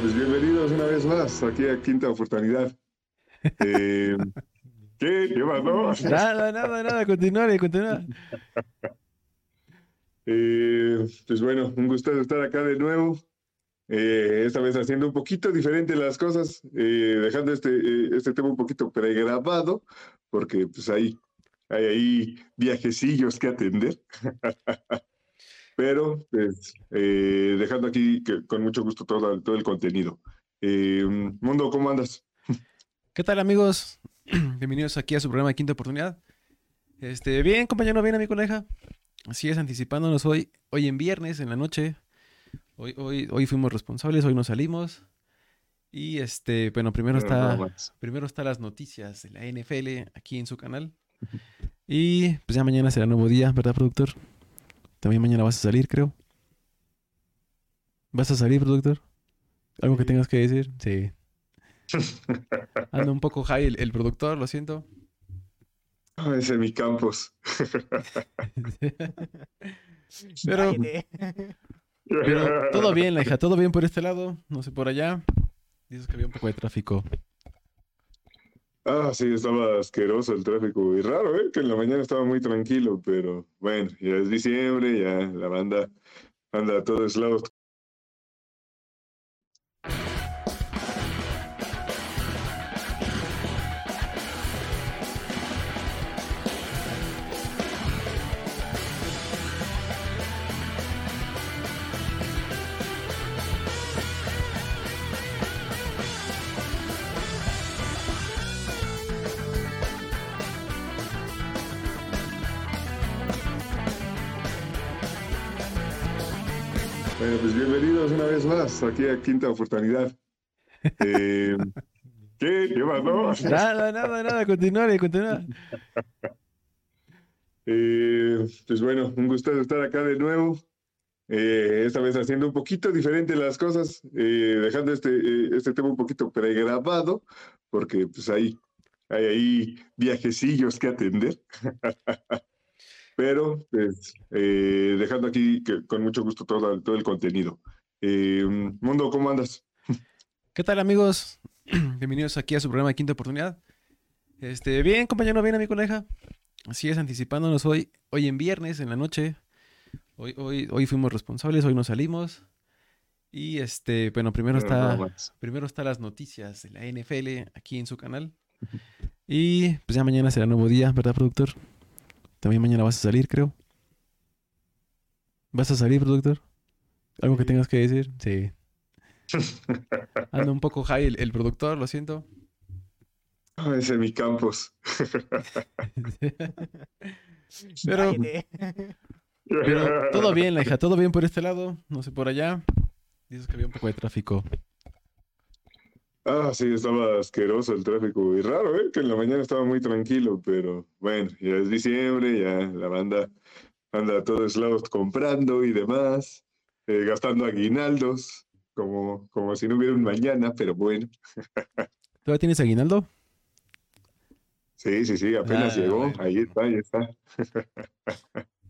Pues bienvenidos una vez más aquí a Quinta Oportunidad. Eh, ¿Qué? ¿Qué pasó? Nada, nada, nada, continúa, continúa. Eh, pues bueno, un gusto estar acá de nuevo. Eh, esta vez haciendo un poquito diferente las cosas, eh, dejando este, eh, este tema un poquito pregrabado, porque pues hay, hay ahí viajecillos que atender. Pero pues eh, dejando aquí que, con mucho gusto todo, todo el contenido. Eh, Mundo, ¿cómo andas? ¿Qué tal, amigos? Bienvenidos aquí a su programa de Quinta Oportunidad. Este, bien, compañero, bien, amigo coneja. Así es, anticipándonos hoy, hoy en viernes, en la noche. Hoy, hoy, hoy fuimos responsables, hoy nos salimos. Y este, bueno, primero Pero está, primero está las noticias de la NFL aquí en su canal. Y pues ya mañana será nuevo día, ¿verdad, productor? También mañana vas a salir, creo. ¿Vas a salir, productor? ¿Algo que tengas que decir? Sí. Anda un poco high el, el productor, lo siento. Ah, ese es mi campus. Pero, pero todo bien, la hija, todo bien por este lado, no sé por allá. Dices que había un poco de tráfico. Ah, sí, estaba asqueroso el tráfico y raro, ¿eh? Que en la mañana estaba muy tranquilo, pero bueno, ya es diciembre, ya la banda anda a todos Bueno, pues bienvenidos una vez más aquí a Quinta Oportunidad. Eh, ¿Qué? ¿Qué pasó? Nada, nada, nada, continúa, continúa. Eh, pues bueno, un gusto estar acá de nuevo. Eh, esta vez haciendo un poquito diferente las cosas, eh, dejando este, eh, este tema un poquito pregrabado, porque pues hay, hay ahí viajecillos que atender. Pero pues eh, dejando aquí que, con mucho gusto todo, todo el contenido. Eh, Mundo, ¿cómo andas? ¿Qué tal, amigos? Bienvenidos aquí a su programa de Quinta Oportunidad. Este, bien, compañero, bien, amigo coneja. Así es, anticipándonos hoy, hoy en viernes, en la noche. Hoy, hoy, hoy fuimos responsables, hoy nos salimos. Y este, bueno, primero Pero está, primero está las noticias de la NFL aquí en su canal. Y pues ya mañana será nuevo día, ¿verdad, productor? También mañana vas a salir, creo. ¿Vas a salir, productor? ¿Algo que tengas que decir? Sí. Anda un poco high el, el productor, lo siento. Ah, ese es mi campus. Pero, pero todo bien, la hija, todo bien por este lado, no sé por allá. Dices que había un poco de tráfico. Ah, sí, estaba asqueroso el tráfico y raro, ¿eh? Que en la mañana estaba muy tranquilo, pero bueno, ya es diciembre, ya la banda anda a todos lados comprando y demás, eh, gastando aguinaldos, como, como si no hubiera un mañana, pero bueno, ¿Todavía tienes aguinaldo? sí, sí, sí, apenas Ah, llegó, bueno. ahí está, ahí está.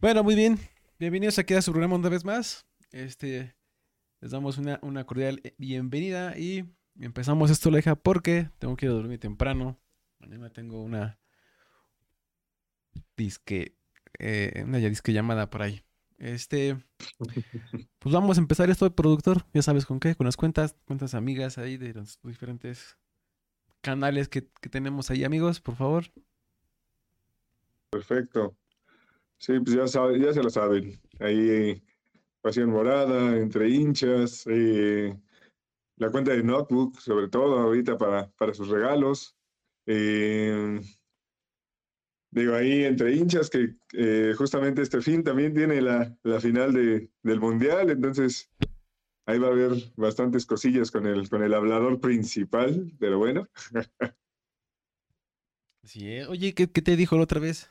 Bueno, muy bien. Bienvenidos aquí a su programa una vez más. Este, les damos una, una cordial bienvenida y empezamos esto, la hija, porque tengo que ir a dormir temprano. Mañana tengo una disque, eh, una ya disque llamada por ahí. Este, pues vamos a empezar esto, productor. Ya sabes con qué, con las cuentas, cuentas amigas ahí de los diferentes canales que, que tenemos ahí, amigos, por favor. Perfecto. Sí, pues ya, sabe- ya se lo saben. Ahí, Pasión Morada, entre hinchas, eh, la cuenta de Notebook, sobre todo ahorita para, para sus regalos. Eh, digo, ahí entre hinchas que eh, justamente este fin también tiene la, la final de, del Mundial, entonces ahí va a haber bastantes cosillas con el, con el hablador principal, pero bueno. Sí. Oye, ¿qué, qué te dijo la otra vez?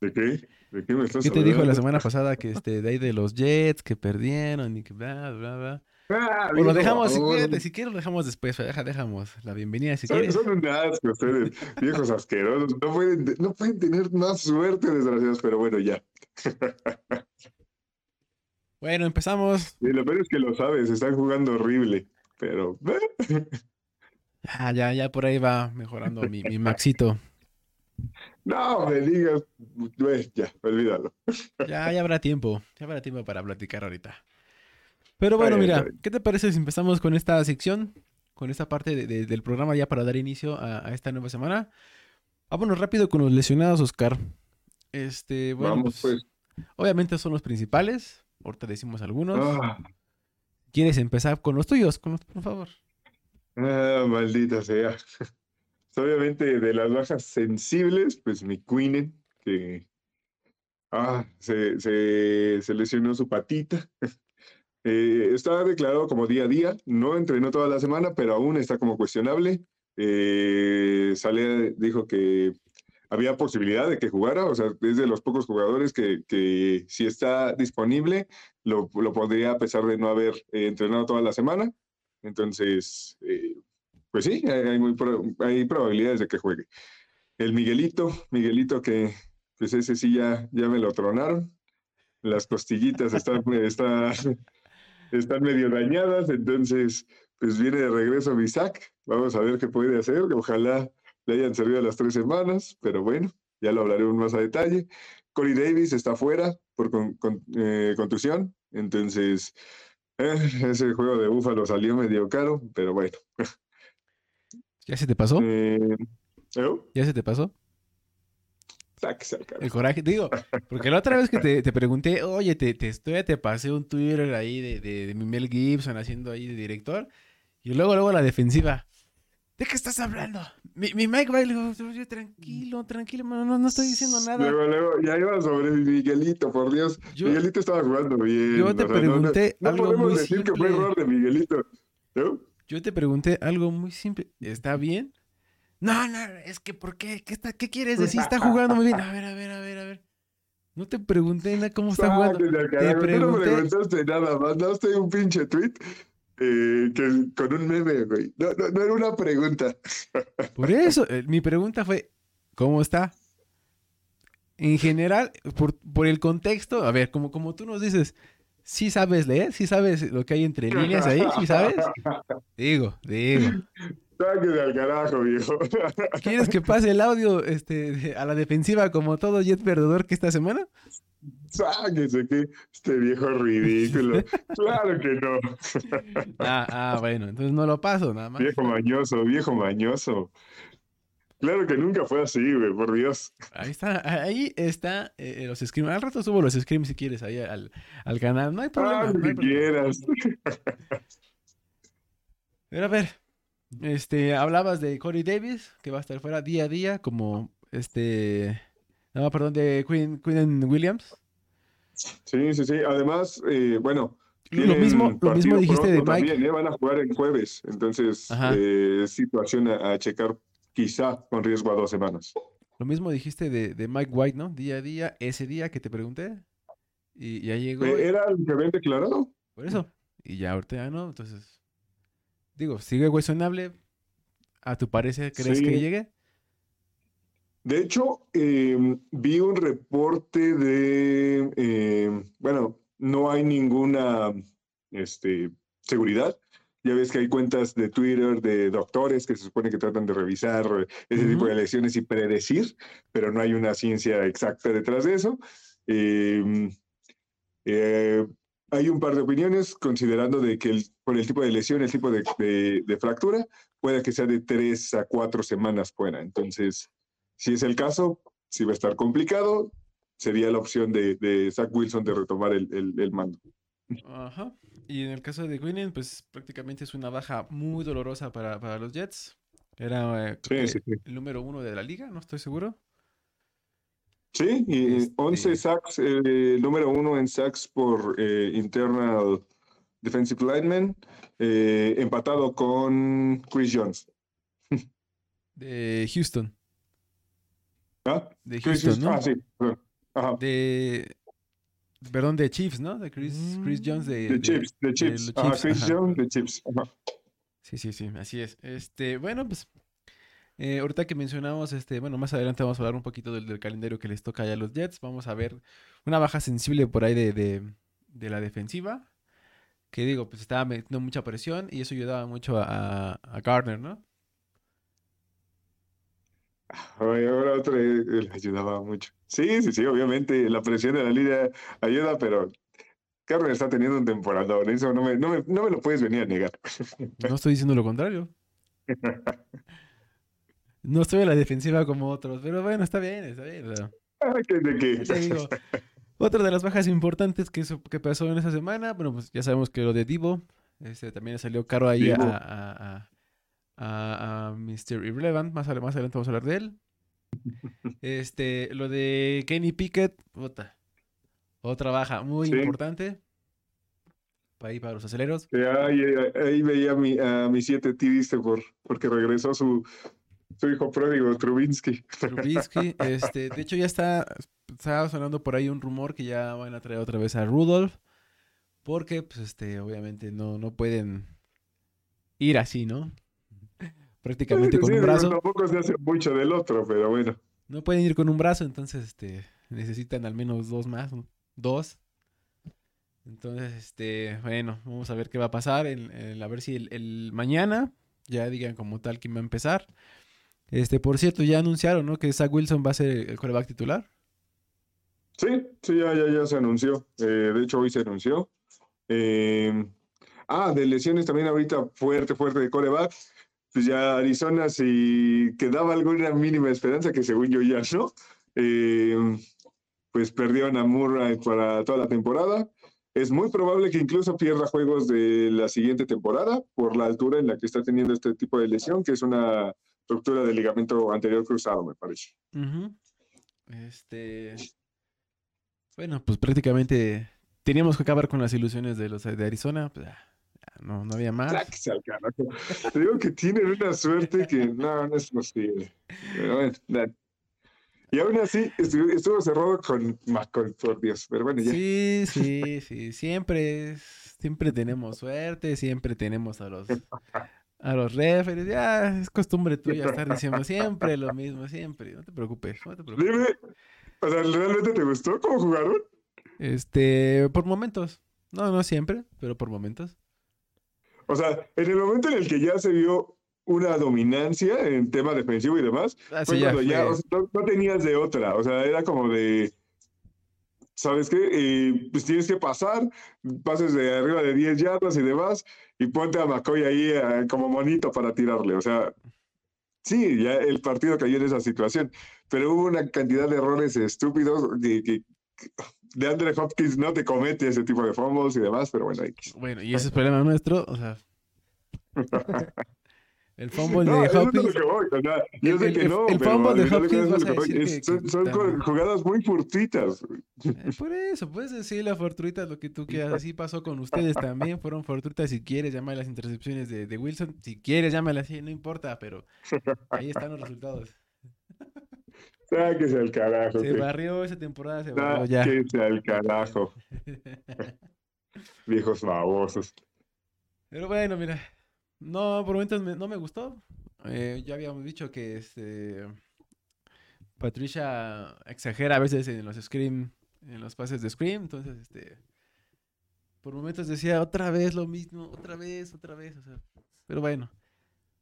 ¿De qué? ¿De qué me estás ¿Qué te dijo la semana pasada que este de ahí de los Jets que perdieron y que bla bla bla? Ah, O lo dejamos, si, fíjate, si quieres lo dejamos después, deja, dejamos la bienvenida si Son, quieres. son un asco ustedes, viejos asquerosos. No pueden, no pueden tener más suerte, desgraciados, pero bueno, ya. Bueno, empezamos. Y lo peor es que lo sabes, están jugando horrible, pero... Ah, ya, ya por ahí va mejorando mi, mi Maxito. No me digas, güey, ya, olvídalo. Ya, ya habrá tiempo, ya habrá tiempo para platicar ahorita. Pero bueno, mira. ¿qué te parece si empezamos con esta sección, con esta parte de- de- del programa ya para dar inicio a, a esta nueva semana? Vámonos rápido con los lesionados, Oscar. Este, bueno, Vamos, pues, pues. obviamente son los principales. Ahorita decimos algunos. Ah, ¿Quieres empezar con los tuyos? Con los- por favor. ah, maldita sea. Obviamente de las bajas sensibles, pues mi Queen, que ah, se, se, lesionó su patita. Eh, está declarado como día a día, no entrenó toda la semana, pero aún está como cuestionable. Eh, sale, dijo que había posibilidad de que jugara, o sea, es de los pocos jugadores que, que si está disponible, lo, lo podría a pesar de no haber eh, entrenado toda la semana. Entonces, eh, pues sí, hay, probabilidades de que juegue. El Miguelito, Miguelito que, pues ese sí ya, ya me lo tronaron. Las costillitas están, está- están medio dañadas, entonces, pues viene de regreso mi Isaac. Vamos a ver qué puede hacer. Ojalá le hayan servido las tres semanas, pero bueno, ya lo hablaremos más a detalle. Corey Davis está fuera por con- con- eh, contusión, entonces eh, ese juego de Búfalo salió medio caro, pero bueno. ¿Ya se te pasó? Eh. ¿Ya se te pasó? El coraje, digo, porque la otra vez que te, te pregunté, oye, te, te, todavía te pasé un Twitter ahí de, de, de mi Mel Gibson haciendo ahí de director, y luego, luego la defensiva. ¿De qué estás hablando? Mi, mi Mike Bailey, oye, tranquilo, tranquilo, no, no estoy diciendo nada. Luego, luego, ya iba sobre mi Miguelito, por Dios. Yo- Miguelito estaba jugando bien. yo te o sea, no- no- pregunté no, algo podemos muy decir que fue error de Miguelito. ¿no? Yo te pregunté algo muy simple, ¿está bien? No, no, es que ¿por qué? ¿Qué, está, qué quieres decir? Está jugando muy bien. A ver, a ver, a ver, a ver. No te pregunté nada cómo está jugando. Te carajo, Tú no me preguntaste nada, mandaste un pinche tweet eh, que, con un meme, güey. No, no, no era una pregunta. Por eso, eh, mi pregunta fue, ¿cómo está? En general, por, por el contexto, a ver, como, como tú nos dices, ¿sí sabes leer? ¿Sí sabes lo que hay entre líneas ahí? ¿Sí sabes? Digo, digo. Sáquense al carajo, viejo. ¿Quieres que pase el audio este, a la defensiva como todo jet perdedor que esta semana? Sáquense que este viejo ridículo. Claro que no. Ah, ah, bueno, entonces no lo paso, nada más. Viejo mañoso, viejo mañoso. Claro que nunca fue así, güey, por Dios. Ahí está, ahí está eh, los scrims. Al rato subo los scrims si quieres ahí al, al canal. No hay problema. Ah, no hay que problema. quieras. Pero a ver, este, hablabas de Corey Davis, que va a estar fuera día a día, como este, no, perdón, de Quinn, Williams. Sí, sí, sí. Además, eh, bueno. Lo mismo, lo mismo dijiste de Mike. También, ¿eh? Van a jugar el jueves. Entonces, eh, situación a, a checar, quizá con riesgo a dos semanas. Lo mismo dijiste de, de Mike White, ¿no? Día a día, ese día que te pregunté. Y ya llegó. Eh, ¿Era el que habían declarado? Por eso. Y ya ahorita ya no, entonces. Digo, sigue cuestionable. ¿A tu parecer crees que llegue? De hecho, eh, vi un reporte de, eh, bueno, no hay ninguna este, seguridad. Ya ves que hay cuentas de Twitter de doctores que se supone que tratan de revisar ese tipo de lesiones y predecir, pero no hay una ciencia exacta detrás de eso. Eh, eh, hay un par de opiniones considerando de que el- por el tipo de lesión, el tipo de, de- de fractura, puede que sea de tres a cuatro semanas fuera. Entonces, si es el caso, si va a estar complicado, sería la opción de, de Zach Wilson de retomar el, el- el mando. Ajá. Y en el caso de Quinnen, pues prácticamente es una baja muy dolorosa para, para los Jets. Era eh, Sí, sí, sí. el número uno de la liga, no estoy seguro. Sí, y Este- 11 sacks, eh, número uno en sacks por eh, internal defensive lineman, eh, empatado con Chris Jones. De Houston. ¿Ah? De Chris Houston, ¿no? Ah, sí. Ajá. De. Perdón, de Chiefs, ¿no? De Chris, Chris Jones de. De de- Chips, de de los Ajá, Chiefs, Chris ajá. Jones de Chips. Ajá. Sí, sí, sí, así es. Este, bueno, pues. eh, ahorita que mencionamos, este, bueno, más adelante vamos a hablar un poquito del, del calendario que les toca ya a los Jets. Vamos a ver una baja sensible por ahí de, de, de la defensiva. Que digo, pues estaba metiendo mucha presión y eso ayudaba mucho a, a Garner, ¿no? Ahora otro le ayudaba mucho. Sí, sí, sí, obviamente la presión de la línea ayuda, pero Garner está teniendo un temporada, eso no me, no, me, no me lo puedes venir a negar. No estoy diciendo lo contrario. No estoy en la defensiva como otros, pero bueno, está bien, está bien. Ah, ¿De qué? otra de las bajas importantes que, que pasó en esa semana, bueno, pues ya sabemos que lo de Divo, este, también salió caro ahí a, a, Mr. Irrelevant, más, más adelante vamos a hablar de él. Este, lo de Kenny Pickett, otra, otra baja muy importante. Para ahí, para los aceleros. ahí, veía a mi, a mi siete triste por, porque regresó su, su hijo pródigo, Trubinsky. Trubinsky, este, de hecho ya está, está sonando por ahí un rumor que ya van a traer otra vez a Rudolph, porque, pues, este, obviamente no, no pueden ir así, ¿no? Prácticamente con un brazo. Tampoco se hace mucho del otro, pero bueno. No pueden ir con un brazo, entonces, este, necesitan al menos dos más, dos. Entonces, este, bueno, vamos a ver qué va a pasar, a ver si el, el mañana ya digan como tal quién va a empezar. Este, por cierto, ya anunciaron, ¿no? Que Zach Wilson va a ser el coreback titular. Sí, sí, ya, ya, ya se anunció. Eh, de hecho, hoy se anunció. Eh, ah, de lesiones también ahorita fuerte, fuerte de coreback. Pues ya Arizona, si quedaba alguna mínima esperanza, que según yo ya no, eh, pues perdieron a Murray para toda la temporada. Es muy probable que incluso pierda juegos de la siguiente temporada por la altura en la que está teniendo este tipo de lesión, que es una ruptura del ligamento anterior cruzado, me parece. Este. Bueno, pues prácticamente teníamos que acabar con las ilusiones de los de Arizona. Pues, no, no había más. Te digo que tienen una suerte que no, no es posible. Y aún así estuvo, cerrado con McCoy, por Dios. Pero bueno, ya. Sí, sí, sí. Siempre, siempre tenemos suerte, siempre tenemos a los a los referees. Ya es costumbre tuya estar diciendo siempre lo mismo, siempre. No te preocupes, no te preocupes. Dime, o sea, ¿realmente te gustó cómo jugaron? Este, por momentos. No, no siempre, pero por momentos. O sea, en el momento en el que ya se vio una dominancia en tema defensivo y demás, ah, fue cuando ya, no, tenías de otra. O sea, era como de. ¿Sabes qué? Eh, pues tienes que pasar, pases de arriba de 10 yardas y demás, y ponte a McCoy ahí eh, como monito para tirarle. O sea, sí, ya el partido cayó en esa situación, pero hubo una cantidad de errores estúpidos que, de Andre Hopkins no te comete ese tipo de fumbles y demás, pero bueno. Bueno, y ese es problema nuestro, o sea. El fumble de Hopkins. yo sé que no, el fumble de Hopkins son, jugadas muy fortuitas. Eh, por eso, puedes decirle a fortuitas lo que tú quieras. Así pasó con ustedes también. Fueron fortuitas. Si quieres, llama las intercepciones de, de Wilson. Si quieres, llámala así, no importa, pero ahí están los resultados. Sáquese al carajo. Se barrió esa temporada, se barrió ya. Sáquese al carajo. Viejos babosos. Pero bueno, mira, no, por momentos no me gustó. Eh, ya habíamos dicho que este Patricia exagera a veces en los scream, en los pases de scream, entonces este por momentos decía otra vez lo mismo, otra vez, otra vez, o sea, pero bueno.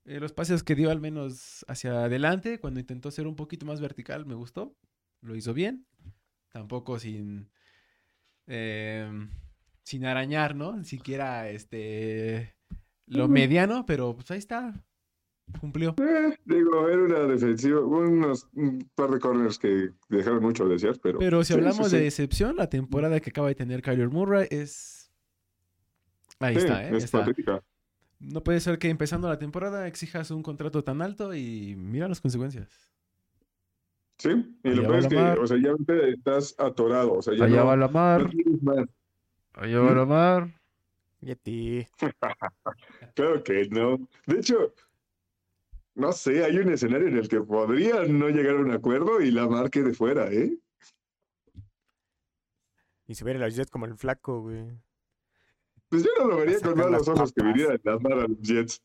Eh, los pases que dio al menos hacia adelante, cuando intentó ser un poquito más vertical, me gustó. Lo hizo bien. Tampoco sin. Em, sin arañar, ¿no? Ni siquiera este lo mediano, pero pues ahí está. Cumplió. Eh, digo, era una defensiva, unos un par de corners que dejaron mucho de desear, pero. Pero si hablamos de excepción, la temporada que acaba de tener Kyler Murray es. Ahí está, ¿eh? Es patética. No puede ser que empezando la temporada exijas un contrato tan alto y mira las consecuencias. Sí, y lo peor es que, o sea, ya estás atorado, o sea, ya Allá no, va la mar. Allá va la mar. ti. claro que no. De hecho, no sé, hay un escenario en el que podría no llegar a un acuerdo y la marque de fuera, ¿eh? Y se ve la Jets como el flaco, güey. Pues yo no lo vería con malos ojos que viniera a mar a los Jets.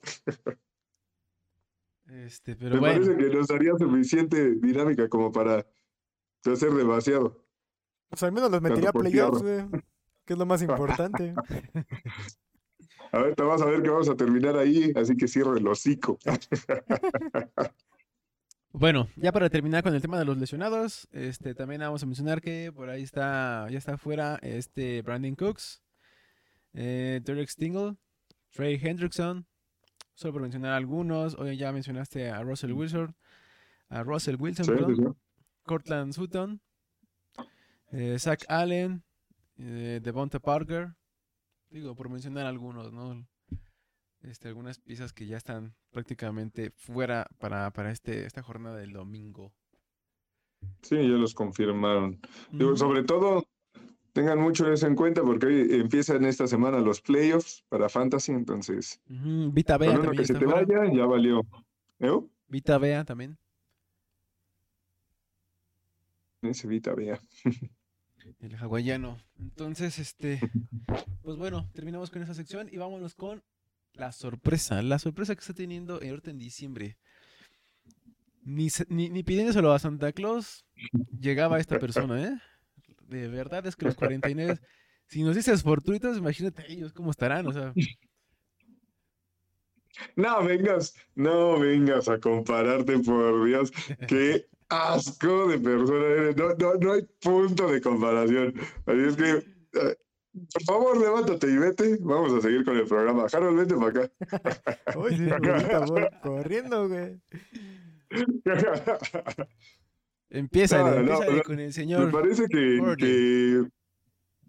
Este, pero Me bueno. parece que nos daría suficiente dinámica como para hacer demasiado. Pues al menos los metería a playoffs, güey. Que es lo más importante. A ver, te vas a ver que vamos a terminar ahí, así que cierro el hocico. Bueno, ya para terminar con el tema de los lesionados, este también vamos a mencionar que por ahí está, ya está fuera este Brandon Cooks, eh, Derek Stingle, Trey Hendrickson, solo por mencionar algunos. Hoy ya mencionaste a Russell Wilson, a Russell Wilson, Sí, perdón, sí. Cortland Sutton, eh, Zach Allen, eh, Devonta Parker. Digo, por mencionar algunos, ¿no? Este, algunas piezas que ya están prácticamente fuera para, para este, esta jornada del domingo. Sí, ya los confirmaron. Digo, sobre todo, tengan mucho eso en cuenta porque hoy empiezan esta semana los playoffs para Fantasy, entonces, Vita con Bea uno también que se te fuera. vaya, ya valió. ¿Eh? Vita Bea también. Ese Vita, vea. El hawaiano. Entonces, este, pues bueno, terminamos con esa sección y vámonos con la sorpresa. La sorpresa que está teniendo ahorita en diciembre. Ni, ni, ni pidiéndoselo a Santa Claus, llegaba esta persona, ¿eh? De verdad es que los 49, si nos dices fortuitos, imagínate ellos cómo estarán, o sea, No vengas, no vengas a compararte, por Dios. Qué asco de persona eres. No, no, no hay punto de comparación. Así es que, eh, por favor, levántate y vete. Vamos a seguir con el programa. Harold, vete para acá. Uy, sí, ahorita voy corriendo, güey. empieza, No, no, con el Me señor. parece que, Purdy. que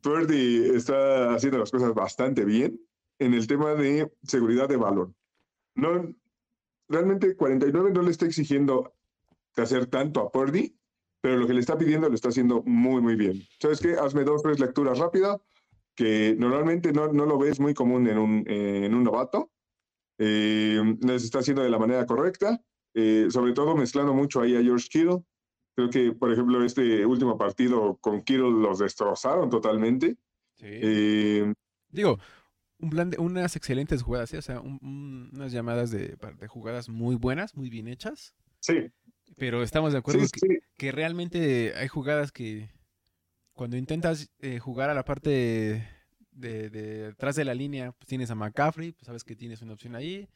Purdy está haciendo las cosas bastante bien en el tema de seguridad de balón. No, realmente 49 no le está exigiendo hacer tanto a Purdy, pero lo que le está pidiendo lo está haciendo muy, muy bien. ¿Sabes qué? Hazme dos, tres lecturas rápidas, que normalmente no, no lo ves muy común en un, eh, en un novato. Eh, las está haciendo de la manera correcta, eh, sobre todo mezclando mucho ahí a George Kittle. Creo que, por ejemplo, este último partido con Kittle los destrozaron totalmente. Sí. Eh, Digo, un plan de unas excelentes jugadas, ¿sí? O sea, un- un- unas llamadas de, de jugadas muy buenas, muy bien hechas. sí, Pero estamos de acuerdo sí, que, realmente hay jugadas que cuando intentas eh, jugar a la parte de, de- de atrás de la línea, pues tienes a McCaffrey, pues sabes que tienes una opción ahí.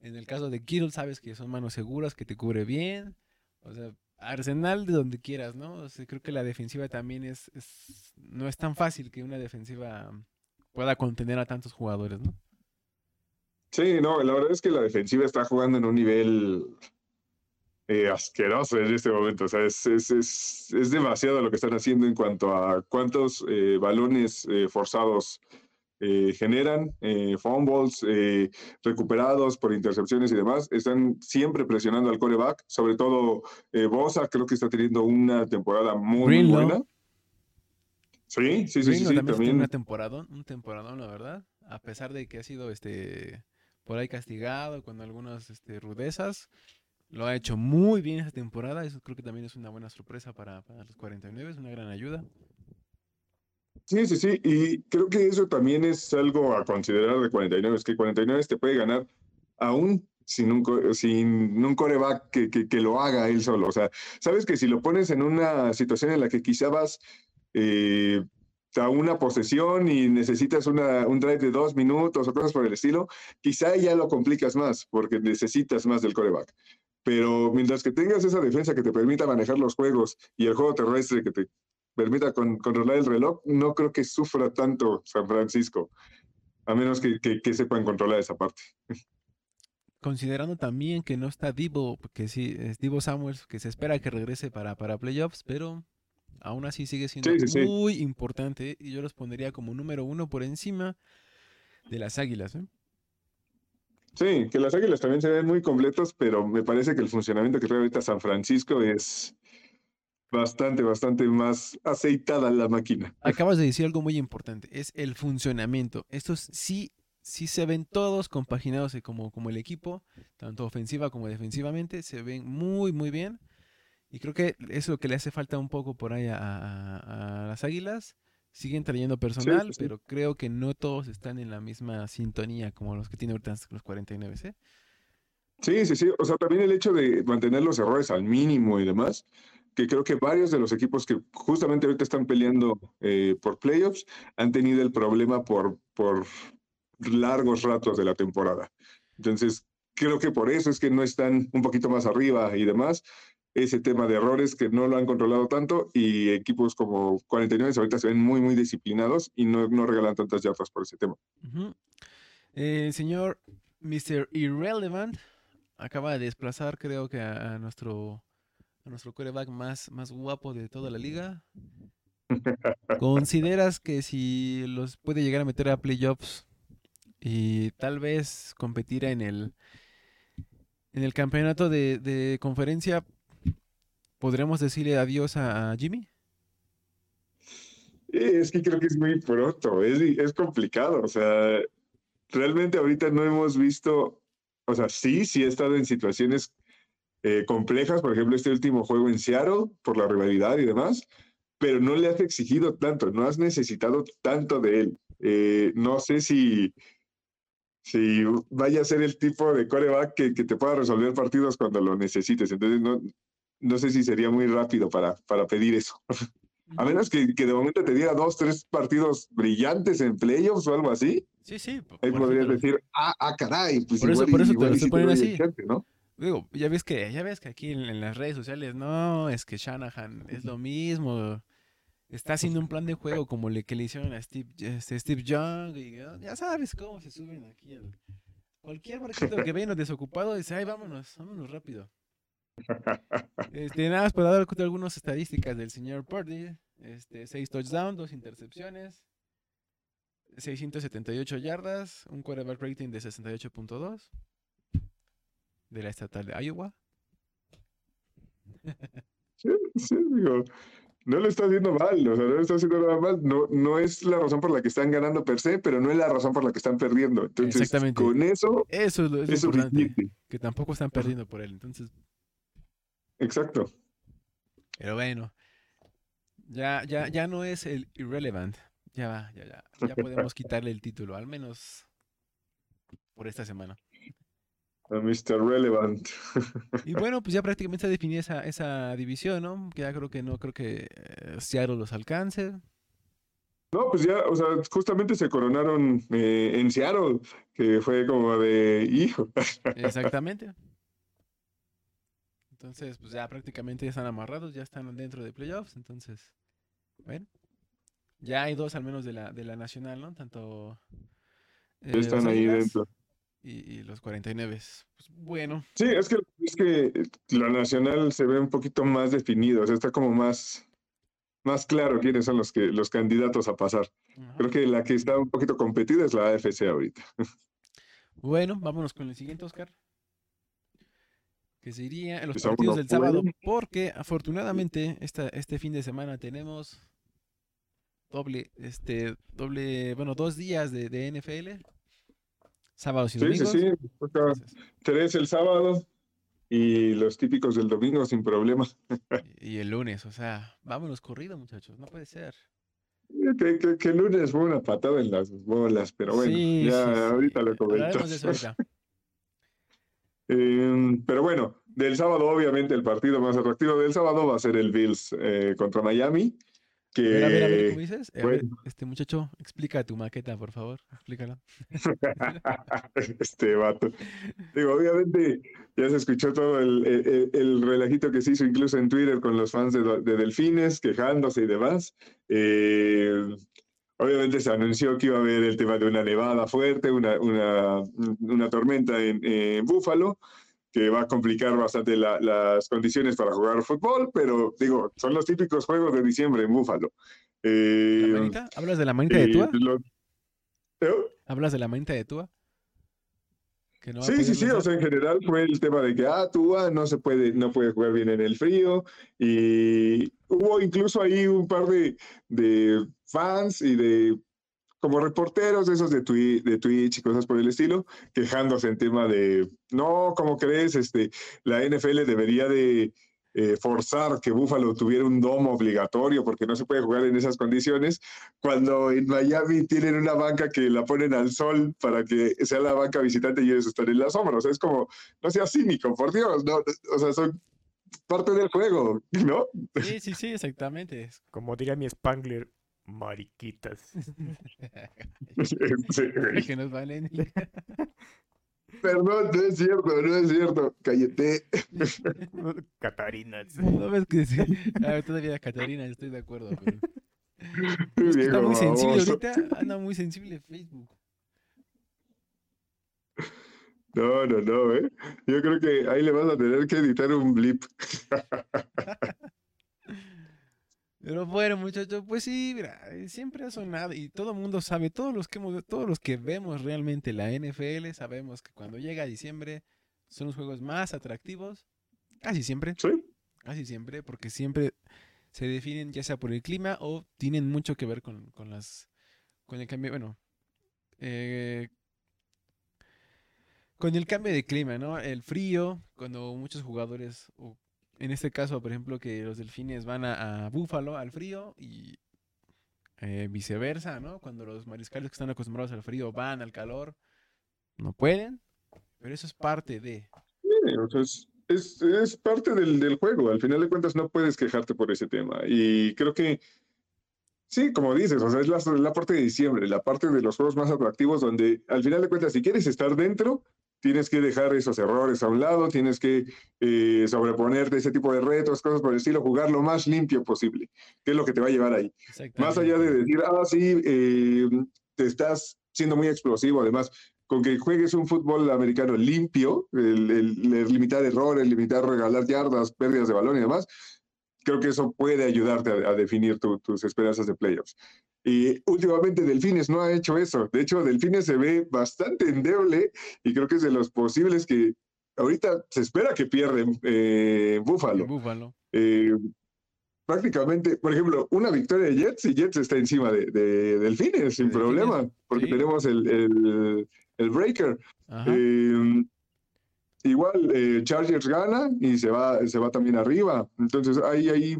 En el caso de Kittle, sabes que son manos seguras, que te cubre bien. O sea, Arsenal de donde quieras, ¿no? O sea, creo que la defensiva también es, no es tan fácil que una defensiva pueda contener a tantos jugadores, ¿no? Sí, no, la verdad es que la defensiva está jugando en un nivel eh, asqueroso en este momento. O sea, es, es, es, es demasiado lo que están haciendo en cuanto a cuántos eh, balones eh, forzados eh, generan, eh, fumbles, eh, recuperados por intercepciones y demás. Están siempre presionando al coreback, sobre todo eh, Bosa, creo que está teniendo una temporada muy, buena. Sí, sí, sí, sí, también. una temporada, un temporadón, la verdad. A pesar de que ha sido este por ahí castigado con algunas este, rudezas, lo ha hecho muy bien esta temporada. Eso creo que también es una buena sorpresa para, para los 49, es una gran ayuda. Sí, sí, sí, y creo que eso también es algo a considerar de 49, es que 49 te puede ganar aún sin un, sin un coreback que, que, que lo haga él solo. O sea, sabes que si lo pones en una situación en la que quizá vas eh, a una posesión y necesitas una, un drive de dos minutos o cosas por el estilo, quizá ya lo complicas más porque necesitas más del coreback. Pero mientras que tengas esa defensa que te permita manejar los juegos y el juego terrestre que te permita con- controlar el reloj, no creo que sufra tanto San Francisco, a menos que, que, que sepan controlar esa parte. Considerando también que no está Divo, que sí, es Divo Samuels, que se espera que regrese para, para playoffs, pero aún así sigue siendo Sí, sí, sí. muy importante y yo los pondría como número uno por encima de las Águilas. ¿eh? Sí, que las águilas también se ven muy completos, pero me parece que el funcionamiento que trae ahorita San Francisco es bastante, bastante más aceitada la máquina. Acabas de decir algo muy importante, es el funcionamiento. Estos sí, sí se ven todos compaginados eh, como, como el equipo, tanto ofensiva como defensivamente, se ven muy, muy bien. Y creo que eso es lo que le hace falta un poco por ahí a, a- a las Águilas. Siguen trayendo personal, sí, sí. pero creo que no todos están en la misma sintonía como los que tiene ahorita los 49, ¿eh? Sí, sí, sí. O sea, también el hecho de mantener los errores al mínimo y demás, que creo que varios de los equipos que justamente ahorita están peleando eh, por playoffs han tenido el problema por, por largos ratos de la temporada. Entonces, creo que por eso es que no están un poquito más arriba y demás. Ese tema de errores que no lo han controlado tanto y equipos como 49 ahorita se ven muy, muy disciplinados y no, no regalan tantas yardas por ese tema. Eh, señor Mr. Irrelevant acaba de desplazar, creo que a nuestro a nuestro quarterback más, más guapo de toda la liga. ¿Consideras que si los puede llegar a meter a playoffs y tal vez competir en el en el campeonato de, de conferencia, podremos decirle adiós a, a Jimmy? Eh, Es que creo que es muy pronto, es, es complicado, o sea, realmente ahorita no hemos visto, o sea, sí, sí he estado en situaciones eh, complejas, por ejemplo, este último juego en Seattle, por la rivalidad y demás, pero no le has exigido tanto, no has necesitado tanto de él. Eh, no sé si, si vaya a ser el tipo de coreback que, que te pueda resolver partidos cuando lo necesites, entonces no, no sé si sería muy rápido para, para pedir eso. A menos que, que de momento te diera dos, tres partidos brillantes en playoffs o algo así. Sí, sí. Ahí por podrías ejemplo. decir, ah, ah, caray, pues Por eso- igual por y- eso te igual lo estoy te poniendo así. ¿no? Digo, ya ves que, ya ves que aquí en, en las redes sociales, no, es que Shanahan es lo mismo. Está haciendo un plan de juego como el que le hicieron a Steve, este, Steve Young. Y, ah, ya sabes cómo se suben aquí. al- cualquier barquito que venga desocupado dice, ay, vámonos, vámonos rápido. Este, nada más para dar algunas estadísticas del señor Purdy. Este, seis touchdowns, dos intercepciones, 678 yardas, un quarterback rating de 68.2 de la estatal de Iowa. Sí, sí, digo, no lo está haciendo mal, o sea, no lo está haciendo nada mal. No, no es la razón por la que están ganando per se, pero no es la razón por la que están perdiendo. Entonces, Exactamente. con eso Eso es lo, es lo es importante, que tampoco están perdiendo por él. Entonces, Exacto. pero bueno, ya, ya, ya no es el irrelevant. Ya va, ya, ya, ya podemos quitarle el título, al menos por esta semana. A Mr. Relevant. Y bueno, pues ya prácticamente se definió esa, esa división, ¿no? Que ya creo que no, creo que eh, Seattle los alcance. No, pues ya, o sea, justamente se coronaron eh, en Seattle, que fue como de hijo. Exactamente. Entonces, pues ya prácticamente ya están amarrados, ya están dentro de playoffs. Entonces, bueno, ya hay dos al menos de la, de la nacional, ¿no? Tanto eh, Ya están ahí dentro. Y, y los 49. Pues bueno, Sí, es que, es que la nacional se ve un poquito más definido, o sea, está como más, más claro quiénes son los que los candidatos a pasar. ajá. Creo que la que está un poquito competida es la AFC ahorita. bueno, vámonos con el siguiente, Oscar. Que sería los partidos del sábado, porque afortunadamente esta, este fin de semana tenemos doble, este, doble, bueno, dos días de, de NFL, sábados y Sí, sí, sí. Entonces, tres el sábado y los típicos del domingo sin problema. y, y el lunes, o sea, vámonos corrido, muchachos, no puede ser. Que, que, que el lunes fue una patada en las bolas, pero bueno, Sí, ya sí, sí, ahorita lo comentamos. Em, pero bueno, del sábado, obviamente, el partido más atractivo del sábado va a ser el Bills eh, contra Miami. Ver, a ver, a ver, Que ¿cómo dices? Ver, este muchacho, explica tu maqueta, por favor, explícala. este vato. Digo, obviamente ya se escuchó todo el, el- el- el relajito que se hizo incluso en Twitter con los fans de, Delfines, quejándose y demás. Eh, obviamente se anunció que iba a haber el tema de una nevada fuerte, una, una, una tormenta en, en Búfalo, que va a complicar bastante la- las condiciones para jugar fútbol, pero digo, son los típicos juegos de diciembre en Búfalo. ¿La Eh, manita? ¿Hablas de la manita de eh, Tua? lo- ¿Eh? ¿Hablas de la manita de Tua? Que no Sí, sí, sí, o sea, en general fue el tema de que, ah, Tua no se puede, no puede jugar bien en el frío, y hubo incluso ahí un par de, de fans y de como reporteros de esos de, Twi- de Twitch y cosas por el estilo, quejándose en tema de, no, ¿cómo crees? Este, la NFL debería de eh, forzar que Buffalo tuviera un domo obligatorio porque no se puede jugar en esas condiciones, cuando en Miami tienen una banca que la ponen al sol para que sea la banca visitante y ellos están en la sombra. O sea, es como, no seas cínico, por Dios, no, o sea, son parte del juego, ¿no? Sí, sí, sí, exactamente. Como diría mi Spangler, mariquitas. Sí, güey. Que nos valen. Perdón, no es cierto, no es cierto. Cállate. Catarinas. No ves que sí. A ver, todavía Catarina, estoy de acuerdo. Pero... Es que está muy sensible ahorita. Anda muy sensible Facebook. No, no, no, ¿eh? Yo creo que ahí le vas a tener que editar un blip. Pero bueno, muchachos, pues sí, mira, eh, siempre ha sonado y todo el mundo sabe, todos los que hemos, todos los que vemos realmente la NFL sabemos que cuando llega diciembre son los juegos más atractivos, casi siempre, Sí, casi siempre, porque siempre se definen ya sea por el clima o tienen mucho que ver con, con las, con el cambio, bueno, eh, con el cambio de clima, ¿no? El frío, cuando muchos jugadores, o en este caso, por ejemplo, que los delfines van a, a Búfalo al frío y eh, viceversa, ¿no? Cuando los mariscales que están acostumbrados al frío van al calor, no pueden, pero eso es parte de... sí, o sea, es, es, es parte del, del juego. Al final de cuentas no puedes quejarte por ese tema. Y creo que, sí, como dices, o sea, es la, la parte de diciembre, la parte de los juegos más atractivos donde al final de cuentas, si quieres estar dentro, tienes que dejar esos errores a un lado, tienes que eh, sobreponerte a ese tipo de retos, cosas por el estilo, jugar lo más limpio posible, que es lo que te va a llevar ahí. Más allá de decir, ah, sí, eh, te estás siendo muy explosivo, además, con que juegues un fútbol americano limpio, el, el- el limitar errores, limitar regalar yardas, pérdidas de balón y demás, creo que eso puede ayudarte a, a definir tu- tus esperanzas de playoffs. Y últimamente Delfines no ha hecho eso. De hecho, Delfines se ve bastante endeble y creo que es de los posibles que ahorita se espera que pierden eh, Búfalo. Búfalo. Eh, prácticamente, por ejemplo, una victoria de Jets y Jets está encima de, de Delfines sin De Delfines, problema, porque sí. tenemos el, el, el breaker. Eh, igual eh, Chargers gana y se va, se va también arriba. Entonces hay ahí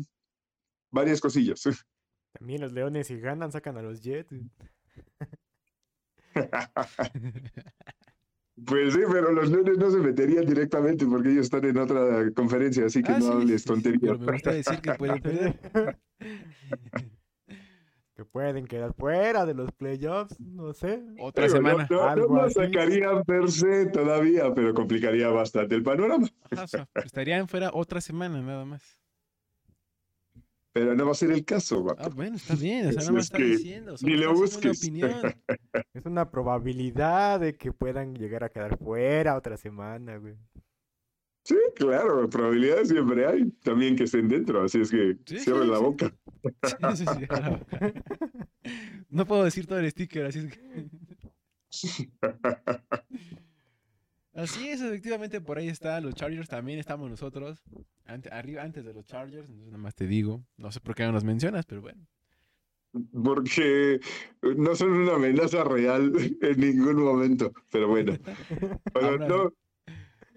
varias cosillas. También los leones, si ganan, sacan a los Jets. Pues sí, pero los Leones no se meterían directamente porque ellos están en otra conferencia, así que Ah, no sí, hables sí, tonterías. Pero me gusta decir que puede perder. que pueden quedar fuera de los playoffs, no sé. Otra semana. No, no, Algo sacarían per se todavía, pero complicaría bastante el panorama. Ajá, o sea, estarían fuera otra semana nada más. Pero no va a ser el caso, vato. Ah, bueno, está bien. O sea, es está que diciendo. ni lo una busques. opinión. Es una probabilidad de que puedan llegar a quedar fuera otra semana, güey. Sí, claro, probabilidades siempre hay. También que estén dentro, así es que Sí, cierren sí, la sí. boca. Sí, sí, sí, claro. No puedo decir todo el sticker, así es que... Así es, efectivamente, por ahí está. Los Chargers también estamos nosotros. ante- arriba, antes de los Chargers, entonces nada más te digo. No sé por qué no nos mencionas, pero bueno. Porque no son una amenaza real en ningún momento. Pero bueno, no,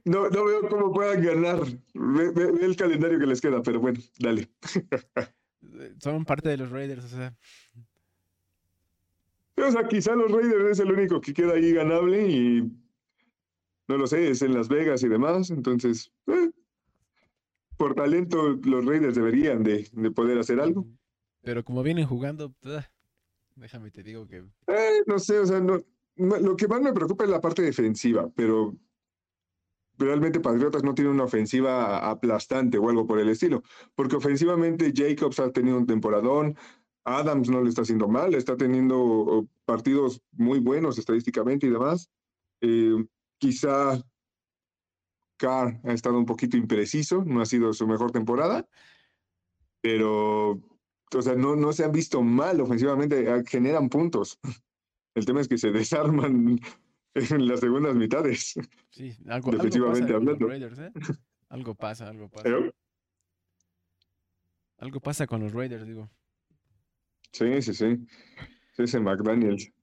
no, no veo cómo puedan ganar. Ve, ve- ve el calendario que les queda, pero bueno, dale. Eh, Son parte de los Raiders, o sea. O sea, quizá los Raiders es el único que queda ahí ganable y no lo sé, es en Las Vegas y demás. Entonces, eh, por talento, los Raiders deberían de, de poder hacer algo. Pero como vienen jugando, ah, déjame te digo que Eh, no sé, o sea, no, no- lo que más me preocupa es la parte defensiva, pero realmente Patriotas no tiene una ofensiva aplastante o algo por el estilo, porque ofensivamente Jacobs ha tenido un temporadón, Adams no le está haciendo mal, está teniendo oh, partidos muy buenos estadísticamente y demás. Eh, quizá Carr ha estado un poquito impreciso, no ha sido su mejor temporada, pero o sea, no, no se han visto mal ofensivamente, ah, generan puntos. El tema es que se desarman en las segundas mitades. sí, algo, algo pasa Defensivamente con los hablando. Raiders, ¿eh? Algo pasa, algo pasa. Algo pasa con los Raiders, digo. sí, sí, sí. Ese McDaniel,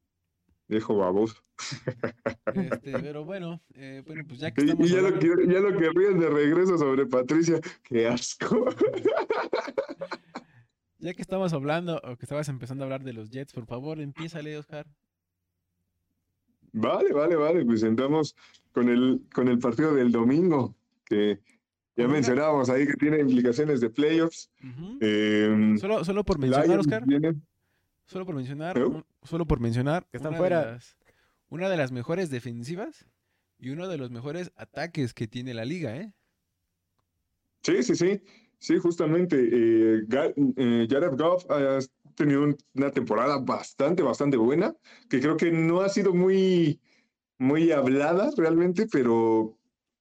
viejo baboso. Este, pero bueno, eh, bueno, pues ya que Y, estamos y ya, lo hablando- que, ya lo querrían de regreso sobre Patricia. Qué asco. ya que estamos hablando, o que estabas empezando a hablar de los Jets, por favor, empiézale, Oscar. Vale, vale, vale. Pues entramos con el, con el partido del domingo, que Ya mencionábamos ahí que tiene implicaciones de playoffs. Eh, Solo, solo por mencionar, Lions Oscar. viene- Solo por mencionar, solo por mencionar, Que están fuera. Las, una de las mejores defensivas y uno de los mejores ataques que tiene la liga, ¿eh? Sí, sí, sí. Sí, justamente. eh, eh, Jared Goff ha tenido un- una temporada bastante, bastante buena, que creo que no ha sido muy, muy hablada realmente, pero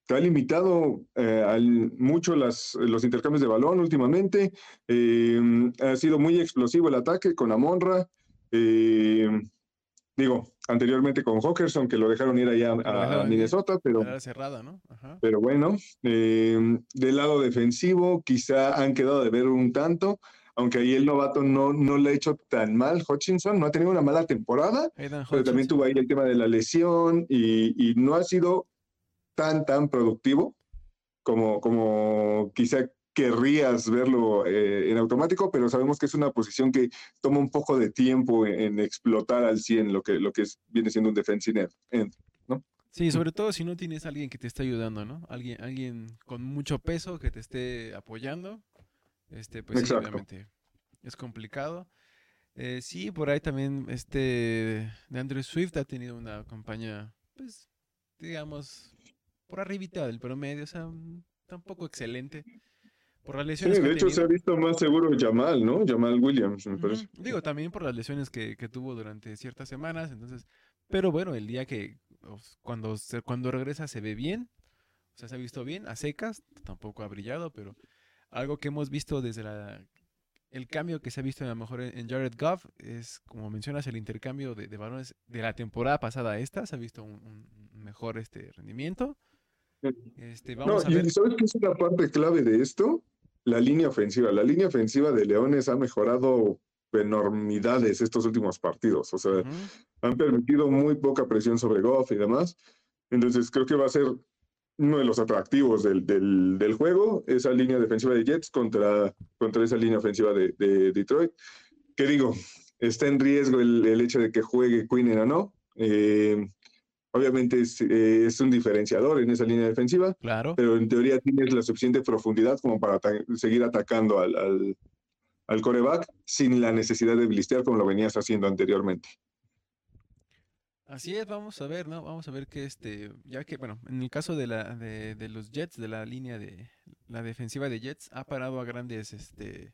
ha limitado eh, mucho los intercambios de balón últimamente. Eh, ha sido muy explosivo el ataque con Amonra. Digo, anteriormente con Hawkerson, que lo dejaron ir allá a. Minnesota, pero... Cerrada, ¿no? Ajá. Pero bueno, eh, del lado defensivo quizá han quedado de ver un tanto, aunque ahí el novato no, no le ha hecho tan mal. Hutchinson no ha tenido una mala temporada, pero también tuvo ahí el tema de la lesión y, y no ha sido tan, tan productivo como, como quizá querrías verlo eh, en automático, pero sabemos que es una posición que toma un poco de tiempo en, en explotar al 100 lo que, lo que es- viene siendo un defensive end. Sí, sobre todo si no tienes a alguien que te esté ayudando, ¿no? Alguien, alguien con mucho peso que te esté apoyando. Este, pues sí, obviamente es complicado. Eh, sí, por ahí también este de Andrew Swift ha tenido una campaña, pues, digamos, por arribita del promedio, o sea, tampoco excelente. Por las Sí, lesiones que de hecho se ha tenido. visto más seguro Jamal, ¿no? Jamal Williams, me Ujú. parece. Digo, también por las lesiones que, que tuvo durante ciertas semanas, entonces, pero bueno, el día que cuando cuando regresa se ve bien, o sea, se ha visto bien, a secas, tampoco ha brillado, pero algo que hemos visto desde la el cambio que se ha visto a lo mejor en, Jared Goff es, como mencionas, el intercambio de, de balones de la temporada pasada a esta, se ha visto un, un- mejor este rendimiento. Este, vamos No, a y ver. ¿sabes qué es una parte clave de esto? La línea ofensiva. La línea ofensiva de Leones ha mejorado enormidades estos últimos partidos. O sea, Ujú. han permitido muy poca presión sobre Goff y demás. Entonces, creo que va a ser uno de los atractivos del, del- del juego, esa línea defensiva de Jets contra, contra esa línea ofensiva de, de Detroit. Que digo, está en riesgo el, el hecho de que juegue Quinn o no. Eh, obviamente es, eh, es un diferenciador en esa línea defensiva Claro. pero en teoría tienes la suficiente profundidad como para seguir atacando al, al, al coreback sin la necesidad de blistear como lo venías haciendo anteriormente. Así es, vamos a ver, ¿no? Vamos a ver que este, ya que, bueno, en el caso de la de, de los Jets, de la línea de la defensiva de Jets, ha parado a grandes, este,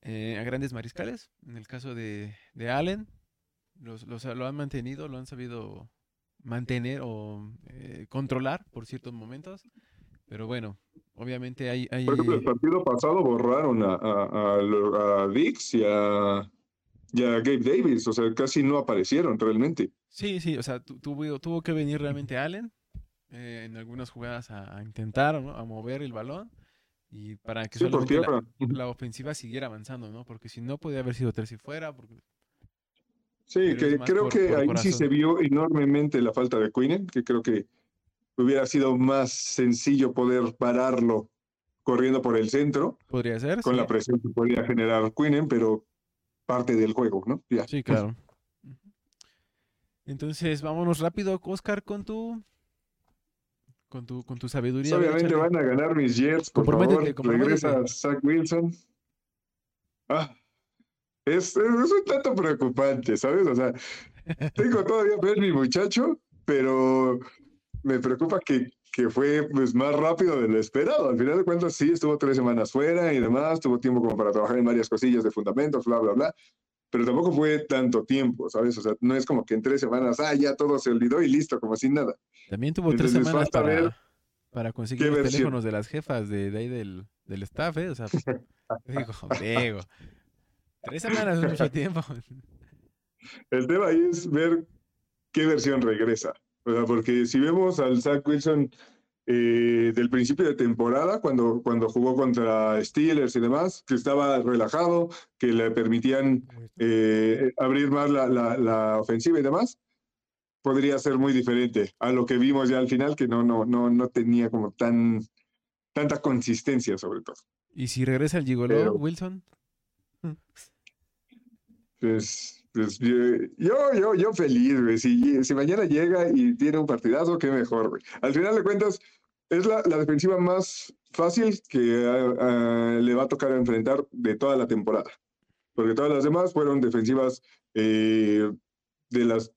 eh, a grandes mariscales. En el caso de, de Allen, los, los- lo han mantenido, lo han sabido mantener o eh, controlar por ciertos momentos. Pero bueno, obviamente hay, hay Por ejemplo, el partido pasado borraron a, a, a Dix y a, y a Gabe Davis, o sea, casi no aparecieron realmente. Sí, sí, o sea, tu- tuvo, tuvo que venir realmente Allen eh, en algunas jugadas a, intentar, ¿no? A mover el balón y para que Sí, solamente la, la ofensiva siguiera avanzando, ¿no? Porque si no, podía haber sido tres y fuera. Porque... Sí, que creo por- que por ahí sí se vio enormemente la falta de Quinnen, que creo que hubiera sido más sencillo poder pararlo corriendo por el centro Podría ser, con sí. la presión que podía generar Quinnen, pero parte del juego, ¿no? Ya. Sí, claro. Entonces, vámonos rápido, Oscar, con tu con tu con tu sabiduría. Obviamente van a ganar mis Jets, por favor. comprométete. Regresa Zach Wilson. Ah, es, es un tanto preocupante, ¿sabes? O sea, tengo todavía ver mi muchacho, pero me preocupa que, que fue pues, más rápido de lo esperado. Al final de cuentas, sí, estuvo tres semanas fuera y demás, tuvo tiempo como para trabajar en varias cosillas de fundamentos, bla, bla, bla. Pero tampoco fue tanto tiempo, ¿sabes? O sea, no es como que en tres semanas, ah, ya todo se olvidó y listo, como sin nada. También tuvo tres Entonces, semanas falta ver para, para conseguir los versión. teléfonos de las jefas de, de ahí del, del staff, ¿eh? O sea, digo, digo, tres semanas es mucho tiempo. El tema ahí es ver qué versión regresa. O sea, porque si vemos al Zach Wilson eh, del principio de temporada, cuando, cuando jugó contra Steelers y demás, que estaba relajado, que le permitían eh, abrir más la, la- la ofensiva y demás, podría ser muy diferente a lo que vimos ya al final, que no, no, no, no tenía como tan tanta consistencia sobre todo. Y si regresa el Gigolo, Pero- Wilson, Pues, pues yo, yo, yo, feliz, güey. Si, mañana llega y tiene un partidazo, qué mejor, güey. Al final de cuentas, es la, defensiva más fácil que le va a tocar enfrentar de toda la temporada. Porque todas las demás fueron defensivas eh, de las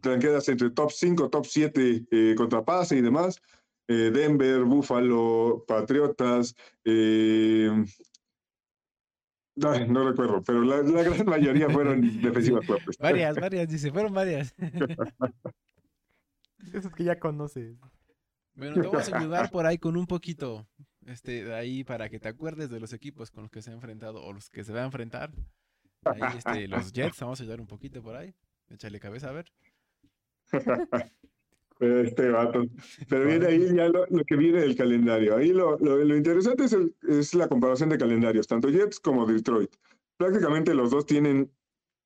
tranqueras entre top 5, top 7 eh, contra pase y demás. Eh, Denver, Buffalo, Patriotas, ay, no recuerdo, pero la, la gran mayoría fueron defensivas fuertes. Varias, varias, dice, fueron varias. Esos que ya conoces. Bueno, te vamos a ayudar por ahí con un poquito, este, de ahí para que te acuerdes de los equipos con los que se ha enfrentado o los que se va a enfrentar. Ahí, este, los Jets, vamos a ayudar un poquito por ahí. Échale cabeza a ver. Este vato. Pero viene ahí ya lo, lo que viene del calendario. Ahí lo, lo, lo interesante es, el- es la comparación de calendarios, tanto Jets como Detroit. Prácticamente los dos tienen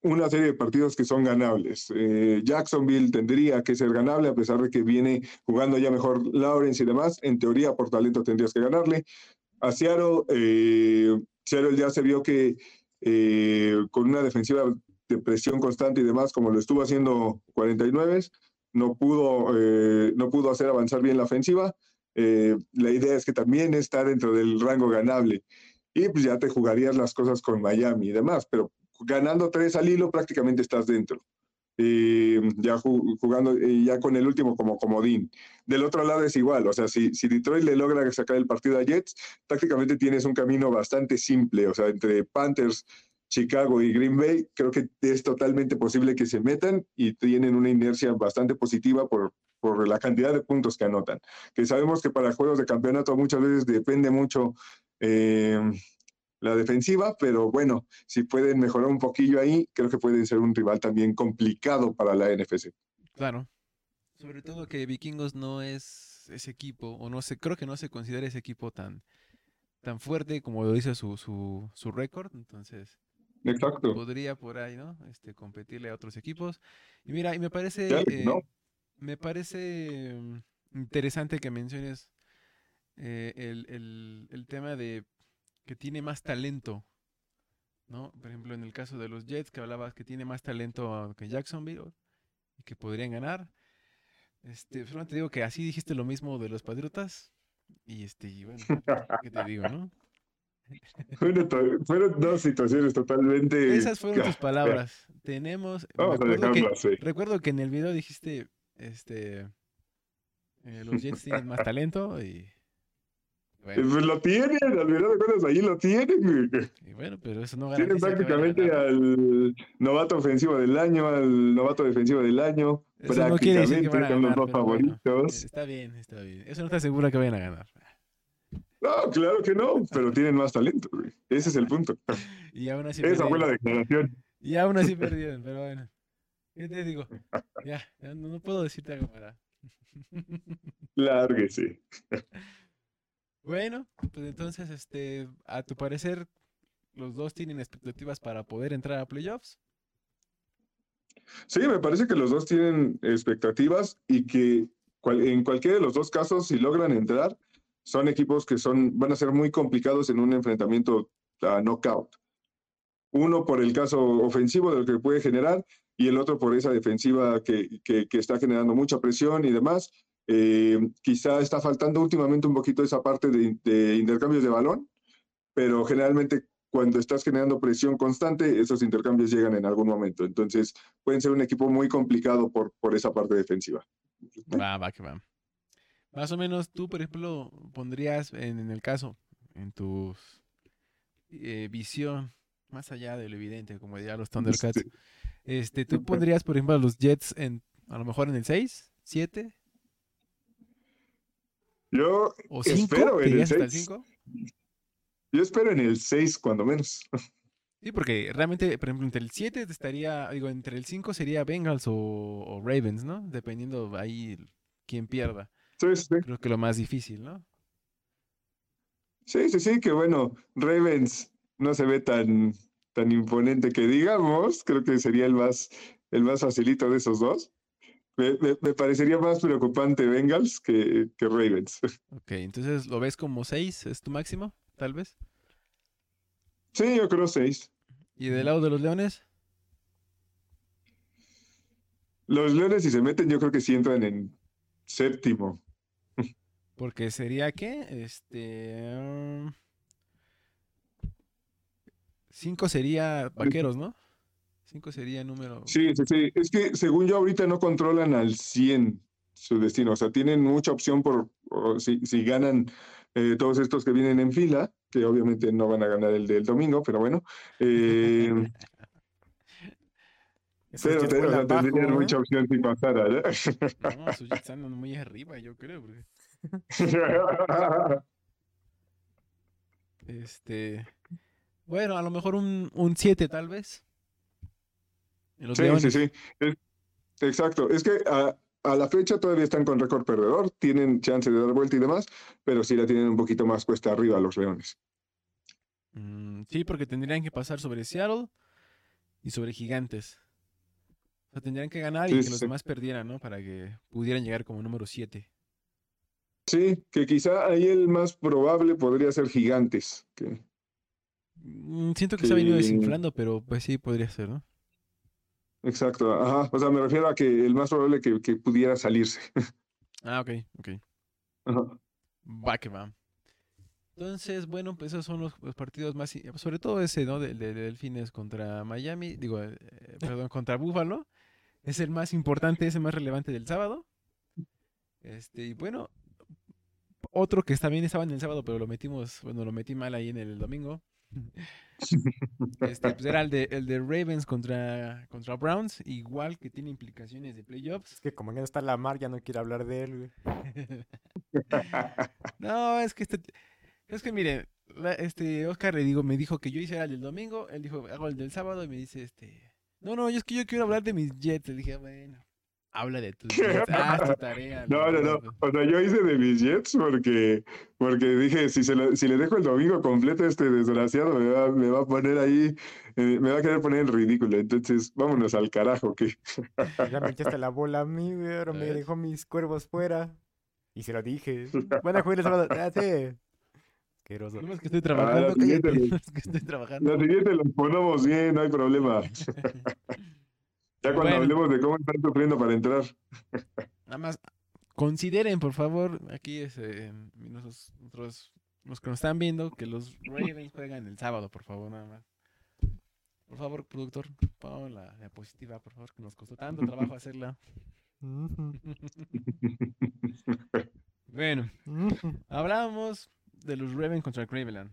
una serie de partidos que son ganables. Eh, Jacksonville tendría que ser ganable a pesar de que viene jugando ya mejor Lawrence y demás. En teoría, por talento tendrías que ganarle. A Seattle, eh, Seattle ya se vio que eh, con una defensiva de presión constante y demás, como lo estuvo haciendo 49, no pudo, eh, no pudo hacer avanzar bien la ofensiva. Eh, la idea es que también está dentro del rango ganable. Y pues ya te jugarías las cosas con Miami y demás, pero ganando tres al hilo prácticamente estás dentro. Eh, ya ju- jugando, ya con el último como comodín. Del otro lado es igual, o sea, si, si Detroit le logra sacar el partido a Jets, prácticamente tienes un camino bastante simple, o sea, entre Panthers, Chicago y Green Bay, creo que es totalmente posible que se metan y tienen una inercia bastante positiva por, por la cantidad de puntos que anotan. Que sabemos que para juegos de campeonato muchas veces depende mucho eh, la defensiva, pero bueno, si pueden mejorar un poquillo ahí, creo que pueden ser un rival también complicado para la NFC. Claro. Sobre todo que Vikingos no es ese equipo, o no sé, creo que no se considera ese equipo tan, tan fuerte como lo dice su, su, su récord. Entonces, Exacto. podría por ahí, ¿no? Este, competirle a otros equipos. Y mira, y me parece, eh, ¿no? me parece mm, interesante que menciones eh, el, el- el tema de que tiene más talento, ¿no? Por ejemplo, en el caso de los Jets, que hablabas que tiene más talento que Jacksonville y que podrían ganar. Este, solamente digo que así dijiste lo mismo de los Patriotas. Y este, y bueno, ¿qué te digo, no? Fueron, dos situaciones totalmente. Esas fueron tus palabras. Tenemos. Vamos a acuerdo que- dejarlo así. Recuerdo que en el video dijiste, este, eh, los Jets tienen más talento y bueno, Pues lo tienen, al final de cuentas ahí lo tienen. y bueno, pero eso no Tienen prácticamente al novato ofensivo del año, al novato defensivo del año. Eso no quiere decir que van a son los dos bueno, favoritos. está bien, está bien. Eso no está seguro que vayan a ganar. No, claro que no, pero tienen más talento. güey. Ese es el punto. Y aún así Esa fue la declaración. Y aún así perdieron, pero bueno. ¿Qué te digo? Ya, ya no, no puedo decirte algo para. Lárguese. Bueno, pues entonces, este, a tu parecer, los dos tienen expectativas para poder entrar a playoffs. Sí, me parece que los dos tienen expectativas y que cual- en cualquiera de los dos casos, si logran entrar, son equipos que son, van a ser muy complicados en un enfrentamiento a knockout. Uno por el caso ofensivo de lo que puede generar y el otro por esa defensiva que, que- está generando mucha presión y demás. Eh, quizá está faltando últimamente un poquito esa parte de, intercambios de balón, pero generalmente cuando estás generando presión constante, esos intercambios llegan en algún momento. Entonces, pueden ser un equipo muy complicado por, por esa parte defensiva. Va, va, que va. Más o menos, tú, por ejemplo, pondrías en, en el caso, en tu eh, visión, más allá de lo evidente, como ya los Thundercats, Sí. este, tú pondrías, por ejemplo, a los Jets en, a lo mejor en el 6, 7 Yo o 5. espero ¿Te en el irías hasta el 6. 5? Yo espero en el 6, cuando menos. Sí, porque realmente, por ejemplo, entre el 7 estaría, digo, entre el 5 sería Bengals o, o Ravens, ¿no? Dependiendo ahí quién pierda. Sí, sí, sí. Creo que lo más difícil, ¿no? Sí, sí, sí, que bueno, Ravens no se ve tan, tan imponente que digamos. Creo que sería el más, el más facilito de esos dos. Me, me- me parecería más preocupante Bengals que, que Ravens. Ok, entonces lo ves como 6, es tu máximo, tal vez. Sí, yo creo 6. ¿Y del lado de los Leones? Los Leones, si se meten, yo creo que sí entran en séptimo. Porque sería que, este... um, cinco sería vaqueros, ¿no? Cinco sería número... Sí, sí, sí. Es que según yo ahorita no controlan al 100 su destino. O sea, tienen mucha opción por si, si ganan eh, todos estos que vienen en fila, que obviamente no van a ganar el del domingo, pero bueno. eh, pero pero, bajo, ¿eh? mucha opción si pasara. ¿no? No, andan muy arriba, yo creo. porque, Este... Bueno, a lo mejor un 7 tal vez. Sí, sí, sí. Es- exacto. Es que a, a la fecha todavía están con récord perdedor, tienen chance de dar vuelta y demás, pero sí la tienen un poquito más cuesta arriba los Leones. Mm, sí, porque tendrían que pasar sobre Seattle y sobre Gigantes. O sea, tendrían que ganar y que sí, los demás perdieran, ¿no? Para que pudieran llegar como número 7. Sí, que quizá ahí el más probable podría ser Gigantes. que- Mm, Siento que se ha venido Que- desinflando, pero pues sí podría ser, ¿no? Exacto, ajá. O sea, me refiero a que el más probable que, que pudiera salirse. Ah, ok, ok. Ajá. Va que va. Entonces, bueno, pues esos son los, los partidos más, sobre todo ese, ¿no? De, de- de Delfines contra Miami, digo, eh, perdón, contra Buffalo. Es el más importante, es el más relevante del sábado. Este, y bueno, otro que también estaba en el sábado, pero lo metimos, bueno, lo metí mal ahí en el domingo. Este, pues era el de, el de Ravens contra, contra Browns, igual que tiene implicaciones de playoffs. Es que como ya no está Lamar, ya no quiero hablar de él, güey. No, es que este, es que mire, este Oscar le digo, me dijo que yo hiciera el del domingo, él dijo, hago el del sábado y me dice, este, no, no, yo es que yo quiero hablar de mis Jets. Le dije, bueno, habla de tus Jets, haz tu tarea. No, no, no. Leonardo". O sea, yo hice de mis Jets porque, porque dije, si, se lo- si le dejo el domingo completo a este desgraciado, me va, me va a poner ahí, eh, me va a querer poner en ridículo. Entonces, vámonos al carajo, que Ya me echaste la bola a mí, güey. Ahora me ¿Ves? dejó mis cuervos fuera. Y se lo dije. Van a jugar el sábado. Ah, sí. Asqueroso. No es que estoy trabajando, la siguiente, no es que estoy trabajando. la siguiente los ponemos bien, no hay problema. Ya cuando Bueno. hablemos de cómo están sufriendo para entrar. Nada más, consideren, por favor, aquí es, eh, nosotros, nosotros- los que nos están viendo, que los Ravens juegan el sábado, por favor, nada más. Por favor, productor, pon la diapositiva, por favor, que nos costó tanto trabajo hacerla. Bueno, hablábamos de los Ravens contra Cleveland.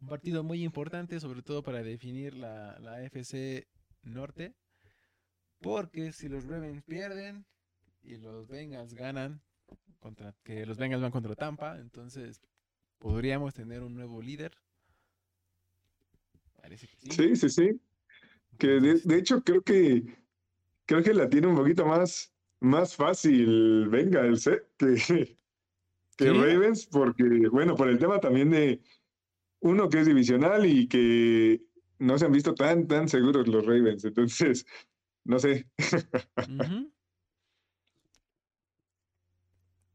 Un partido muy importante, sobre todo para definir la, la FC Norte. Porque si los Ravens pierden y los Bengals ganan, contra, que los Bengals van contra Tampa, entonces podríamos tener un nuevo líder. Parece que sí. Sí, sí, sí. Que de, hecho creo que creo que la tiene un poquito más, más fácil Bengals, ¿eh? Que, que ¿Sí? Ravens, porque, bueno, por el tema también de uno que es divisional y que no se han visto tan, tan seguros los Ravens. Entonces, no sé.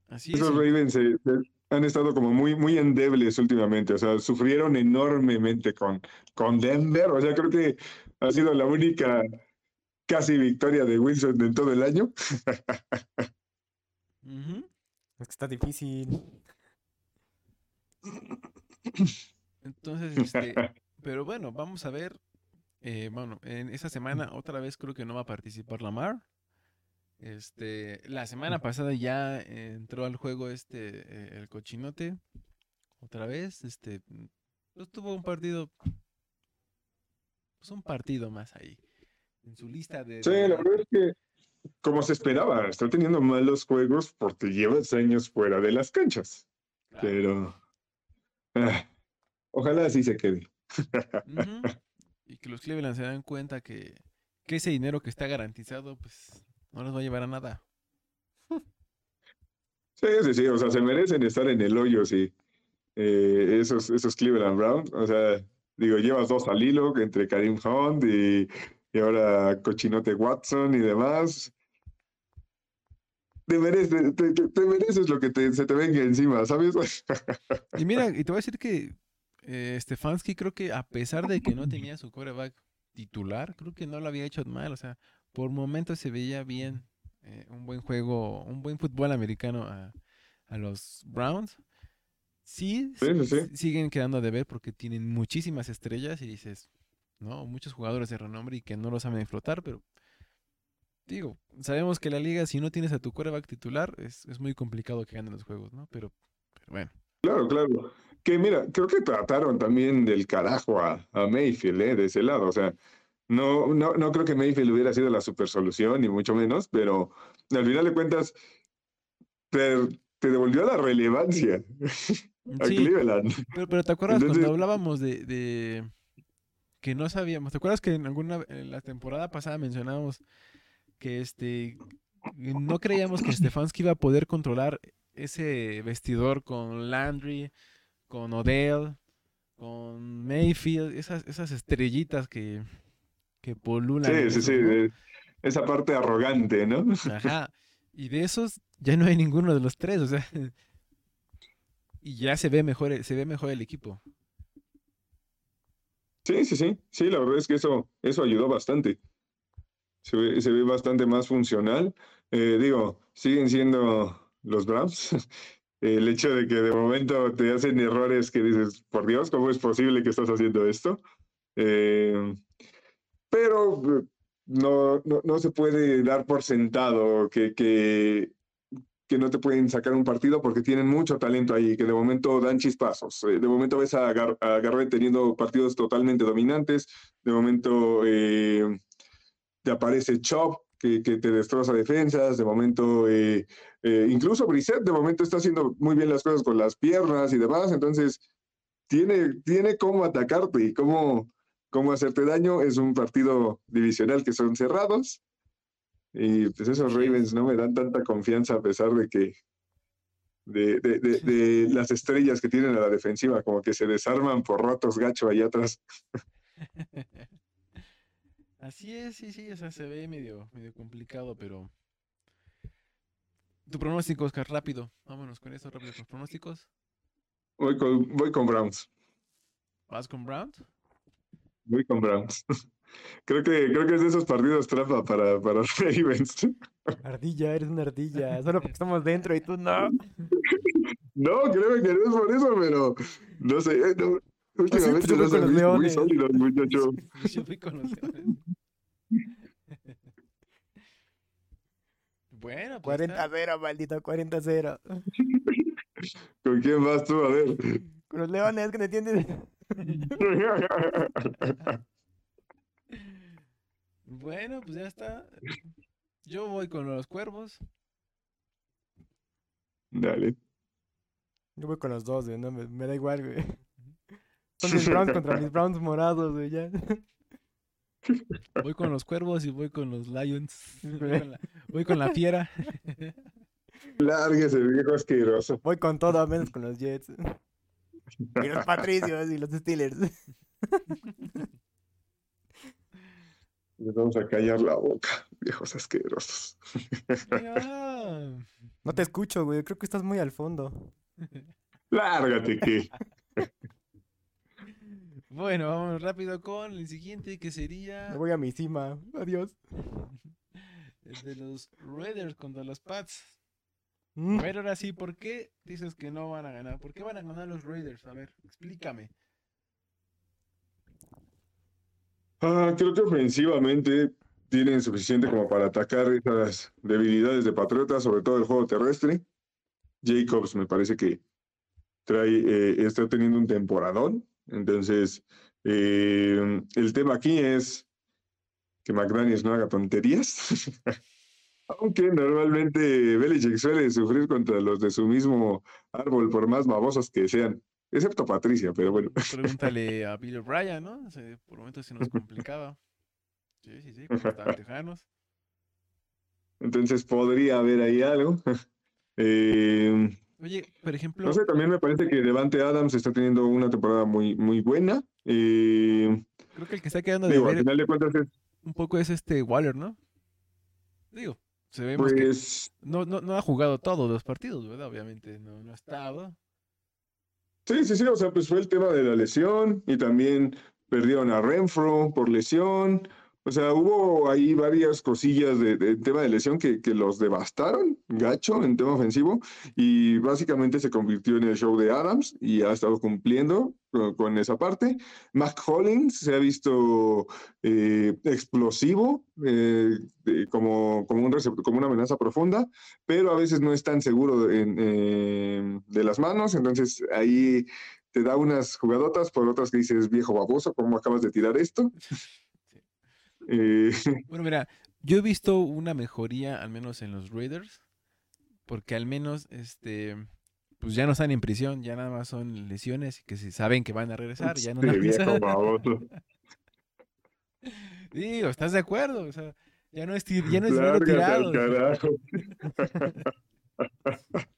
Así es. esos Ravens se- se han estado como muy, muy endebles últimamente. O sea, sufrieron enormemente con, con Denver. O sea, creo que ha sido la única casi victoria de Wilson en todo el año. Es que está difícil. Entonces, este, pero bueno, vamos a ver. Eh, bueno, en esta semana otra vez creo que no va a participar Lamar. Este, la semana pasada ya entró al juego este eh, el cochinote otra vez. Este, pues tuvo un partido, pues un partido más ahí en su lista de. Sí, de- la verdad es que, como se esperaba, está teniendo malos juegos porque llevas años fuera de las canchas. Claro. Pero ah, ojalá así se quede. Ujú. Y que los Cleveland se dan cuenta que, que ese dinero que está garantizado, pues no les va a llevar a nada. Sí, sí, sí, o sea, se merecen estar en el hoyo, sí. Eh, esos, esos Cleveland Browns, o sea, digo, llevas dos al hilo entre Karim Hunt y, y ahora Cochinote Watson y demás. Te mereces, te, te- te mereces lo que se te venga encima, ¿sabes? Y mira, y te voy a decir que eh, Stefanski creo que a pesar de que no tenía su coreback titular, creo que no lo había hecho mal. O sea, por momentos se veía bien. eh, un buen juego, un buen fútbol americano a, a los Browns. Sí, Sí, sí, sí. s- siguen quedando a deber porque tienen muchísimas estrellas y dices, ¿no? Muchos jugadores de renombre y que no lo saben explotar, pero digo, sabemos que la liga, si no tienes a tu quarterback titular, es, es muy complicado que ganen los juegos, ¿no? Pero, pero bueno. Claro, claro. Que mira, creo que trataron también del carajo a, a Mayfield, ¿eh? De ese lado. O sea, no, no, no creo que Mayfield hubiera sido la super solución, ni mucho menos, pero al final de cuentas te, te devolvió la relevancia a Sí, Cleveland. pero, pero ¿te acuerdas Entonces- cuando hablábamos de, de que no sabíamos? ¿Te acuerdas que en alguna en la temporada pasada mencionábamos que este no creíamos que Stefanski iba a poder controlar ese vestidor con Landry, con Odell, con Mayfield, esas, esas estrellitas que, que polulan. Sí, sí, sí. de- esa parte arrogante, ¿no? Ajá. Y de esos ya no hay ninguno de los tres, o sea. Y ya se ve mejor, el- se ve mejor el equipo. Sí, sí, sí. Sí, la verdad es que eso, eso ayudó bastante. Se ve, se ve bastante más funcional. Eh, digo, siguen siendo los Browns. El hecho de que de momento te hacen errores que dices, por Dios, ¿cómo es posible que estás haciendo esto? Eh, pero eh, no, no, no se puede dar por sentado que, que, que no te pueden sacar un partido porque tienen mucho talento ahí, que de momento dan chispazos. Eh, de momento ves a, Gar a Garrett teniendo partidos totalmente dominantes, de momento eh, te aparece Chop, que, que, te destroza defensas, de momento, eh, eh, incluso Brissett de momento está haciendo muy bien las cosas con las piernas y demás, entonces tiene, tiene cómo atacarte y cómo, cómo hacerte daño. Es un partido divisional que son cerrados. Y pues esos Ravens no me dan tanta confianza a pesar de que de, de, de, de las estrellas que tienen a la defensiva, como que se desarman por ratos gacho allá atrás. Así es, sí, sí, o sea, se ve medio, medio complicado, pero... Tu pronóstico, Oscar, rápido. Vámonos con esto, rápido, con pronósticos. Voy con, voy con Browns. ¿Vas con Browns? Voy con Browns. Creo que, creo que es de esos partidos trampa para, para Ravens. Ardilla, eres una ardilla. Solo porque estamos dentro y tú no. No, creo que no es por eso, pero no sé. eh, No, últimamente yo los voy con han los visto muy Leones. sólidos, muchacho. Yo fui con los Leones. Bueno, pues ahí está. 40-0, maldito, 40-0. ¿Con quién vas tú? A ver. Con los leones, que no entiendes. Bueno, pues ya está. Yo voy con los cuervos. Dale. Yo voy con los dos, güey. No, me, me da igual, güey. Son mis Browns contra mis Browns morados, güey, ya. Voy con los cuervos y voy con los Lions. Voy con la, voy con la fiera. Lárguese, viejo asqueroso. Voy con todo, menos con los Jets. Y los Patricios y los Steelers. Les vamos a callar la boca, viejos asquerosos. No te escucho, güey. Creo que estás muy al fondo. Lárgate, que. Bueno, vamos rápido con el siguiente que Me sería voy a mi cima. Adiós. el de los Raiders contra los Pats. Mm. A ver, ahora sí, ¿por qué dices que no van a ganar? ¿Por qué van a ganar los Raiders? A ver, explícame. Ah, creo que ofensivamente tienen suficiente como para atacar esas debilidades de Patriotas, sobre todo el juego terrestre. Jacobs me parece que trae, eh, está teniendo un temporadón. Entonces, eh, el tema aquí es que McDaniels no haga tonterías. Aunque normalmente Belichick suele sufrir contra los de su mismo árbol, por más babosos que sean. Excepto Patricia, pero bueno. Pregúntale a Bill O'Brien, ¿no? Se- por momentos se nos complicaba. Sí, sí, sí, estaban tejanos. Entonces podría haber ahí algo. Eh, Oye, por ejemplo, no sé, también me parece que Devante Adams está teniendo una temporada muy, muy buena. Eh, creo que el que está quedando de digo, al final de cuentas es, un poco es este Waller, ¿no? Digo, sabemos que pues, no, no, no ha jugado todos los partidos, ¿verdad? Obviamente no, no ha estado. sí, sí, sí, o sea, pues fue el tema de la lesión y también perdieron a Renfro por lesión. O sea, hubo ahí varias cosillas de, de tema de lesión que, que, los devastaron, gacho, en tema ofensivo, y básicamente se convirtió en el show de Adams y ha estado cumpliendo con, esa parte. Mac Hollins se ha visto eh, explosivo, eh, de, como, como, un como una amenaza profunda, pero a veces no es tan seguro en, eh, de las manos, entonces ahí te da unas jugadotas por otras que dices, viejo baboso, ¿cómo acabas de tirar esto? Eh... Bueno, mira, yo he visto una mejoría, al menos en los Raiders, porque al menos, este, pues ya no están en prisión, ya nada más son lesiones y que si saben que van a regresar, ya no. Sí, viejo baboso. Digo, ¿estás de acuerdo? O sea, ya no es, ya no es dinero tirado. Carajo.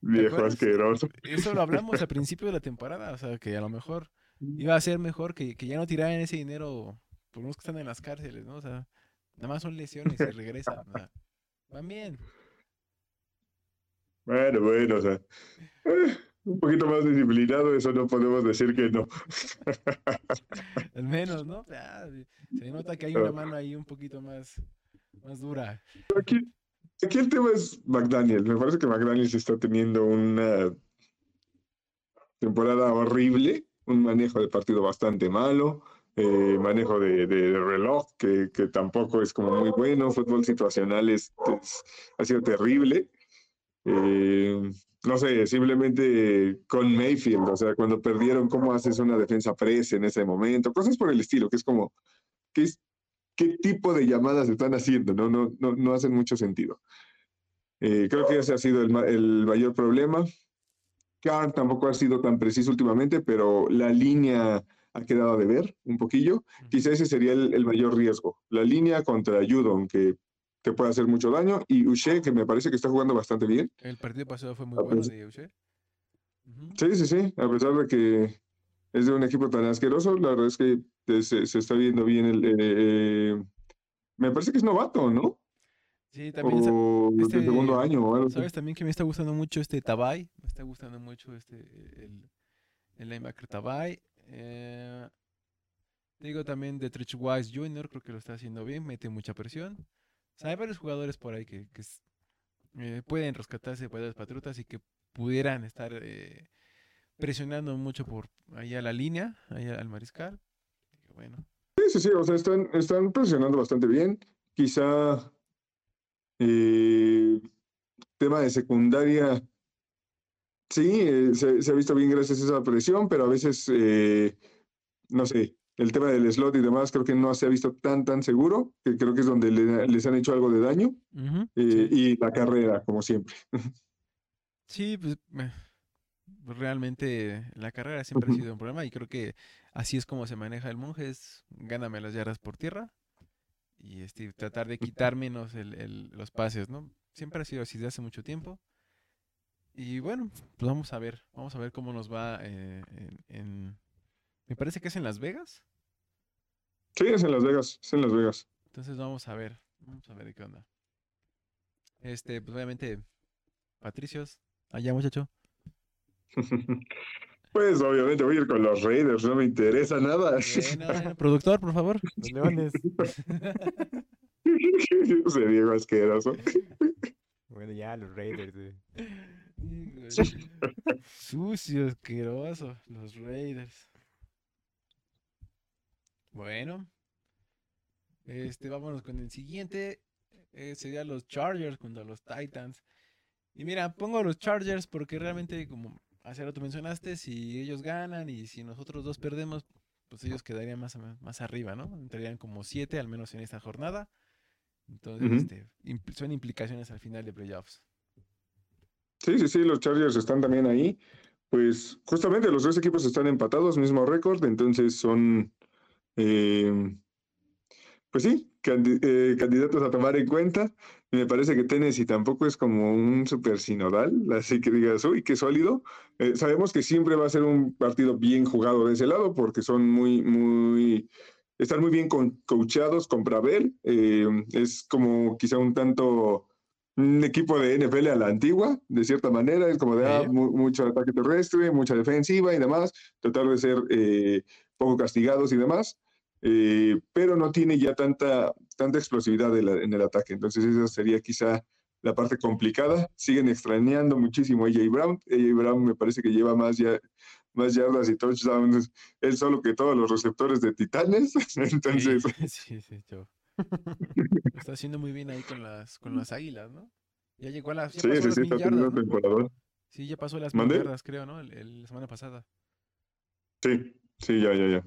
Viejo asqueroso. Eso lo hablamos al principio de la temporada, o sea, que a lo mejor iba a ser mejor que, que ya no tiraran ese dinero por unos que están en las cárceles, ¿no? O sea, nada más son lesiones y regresan, o sea, van bien. Bueno, bueno, o sea, eh, un poquito más disciplinado, eso no podemos decir que no. Al menos, ¿no? Ya, se nota que hay una mano ahí un poquito más, más dura. Aquí, aquí el tema es McDaniel. Me parece que McDaniel está teniendo una temporada horrible, un manejo de partido bastante malo, eh, manejo de, reloj que, tampoco es como muy bueno, fútbol situacional es, ha sido terrible. Eh, no sé, simplemente con Mayfield, o sea, cuando perdieron, ¿cómo haces una defensa presa en ese momento? Cosas por el estilo, que es como, ¿qué, tipo de llamadas están haciendo? No, no, no, no hacen mucho sentido. Eh, creo que ese ha sido el mayor problema. Carr tampoco ha sido tan preciso últimamente, pero la línea ha quedado de ver un poquillo. Quizá ese sería el, el mayor riesgo. La línea contra Judon, que que puede hacer mucho daño, y Uche, que me parece que está jugando bastante bien. El partido pasado fue muy bueno de Uche. Uh -huh. Sí, sí, sí, a pesar de que es de un equipo tan asqueroso, la verdad es que se, se está viendo bien el... Eh, me parece que es novato, ¿no? Sí, también. O este, segundo año o algo. ¿Sabes también que me está gustando mucho este Tabay? Me está gustando mucho este el, el linebacker Tabay. Eh, digo también de Trich Wise Jr., creo que lo está haciendo bien, mete mucha presión. O sea, hay varios jugadores por ahí que, que eh, pueden rescatarse de las patrutas y que pudieran estar eh, presionando mucho por ahí a la línea, ahí al mariscal. Bueno. Sí, sí, sí, o sea, están, están presionando bastante bien. Quizá eh, tema de secundaria, sí, eh, se, se, ha visto bien gracias a esa presión, pero a veces, eh, no sé, el tema del slot y demás creo que no se ha visto tan, tan seguro, que creo que es donde le, les han hecho algo de daño. Uh -huh, sí. Y la carrera, como siempre. Sí, pues realmente la carrera siempre ha sido un problema y creo que así es como se maneja el monje, es gáname las yardas por tierra y este, tratar de quitar menos el, el, los pases, ¿no? Siempre ha sido así desde hace mucho tiempo. Y bueno, pues vamos a ver, vamos a ver cómo nos va eh, en, en, Me parece que es en Las Vegas. Sí, es en Las Vegas, es en Las Vegas. Entonces vamos a ver, vamos a ver qué onda. Este, pues obviamente, Patricios, allá muchacho. Pues obviamente voy a ir con los Raiders, no me interesa nada. Bueno, productor, por favor. Los leones. Ese Diego asqueroso. Bueno, ya, los Raiders. Eh. Sucio, asqueroso, los Raiders. Bueno. Este, vámonos con el siguiente. Eh, sería los Chargers contra los Titans. Y mira, pongo los Chargers porque realmente, como hace rato mencionaste, si ellos ganan y si nosotros dos perdemos, pues ellos quedarían más, más arriba, ¿no? Entrarían como siete, al menos en esta jornada. Entonces, uh -huh. este, impl son implicaciones al final de playoffs. Sí, sí, sí, los Chargers están también ahí. Pues justamente los dos equipos están empatados, mismo récord, entonces son, eh, pues sí, eh, candidatos a tomar en cuenta. Me parece que Tennessee tampoco es como un super sinodal, así que digas, uy, qué sólido. Eh, sabemos que siempre va a ser un partido bien jugado de ese lado porque son muy, muy, están muy bien con, coachados con Bravel. Eh, es como quizá un tanto un equipo de NFL a la antigua, de cierta manera, es como de ah, mu mucho ataque terrestre, mucha defensiva y demás, tratar de ser poco castigados y demás, eh, pero no tiene ya tanta, tanta explosividad de la- en el ataque. Entonces esa sería quizá la parte complicada. Siguen extrañando muchísimo a AJ Brown. AJ Brown me parece que lleva más, ya, más yardas y touchdowns él solo que todos los receptores de Titanes. Entonces, Sí, sí. Lo está haciendo muy bien ahí con las, con las águilas, ¿no? Ya llegó a las. Ya sí, sí, las sí, está teniendo yardas, un ¿no? Sí, ya pasó las mil creo, ¿no? El, el- la semana pasada. Sí, sí, ya, ya, ya.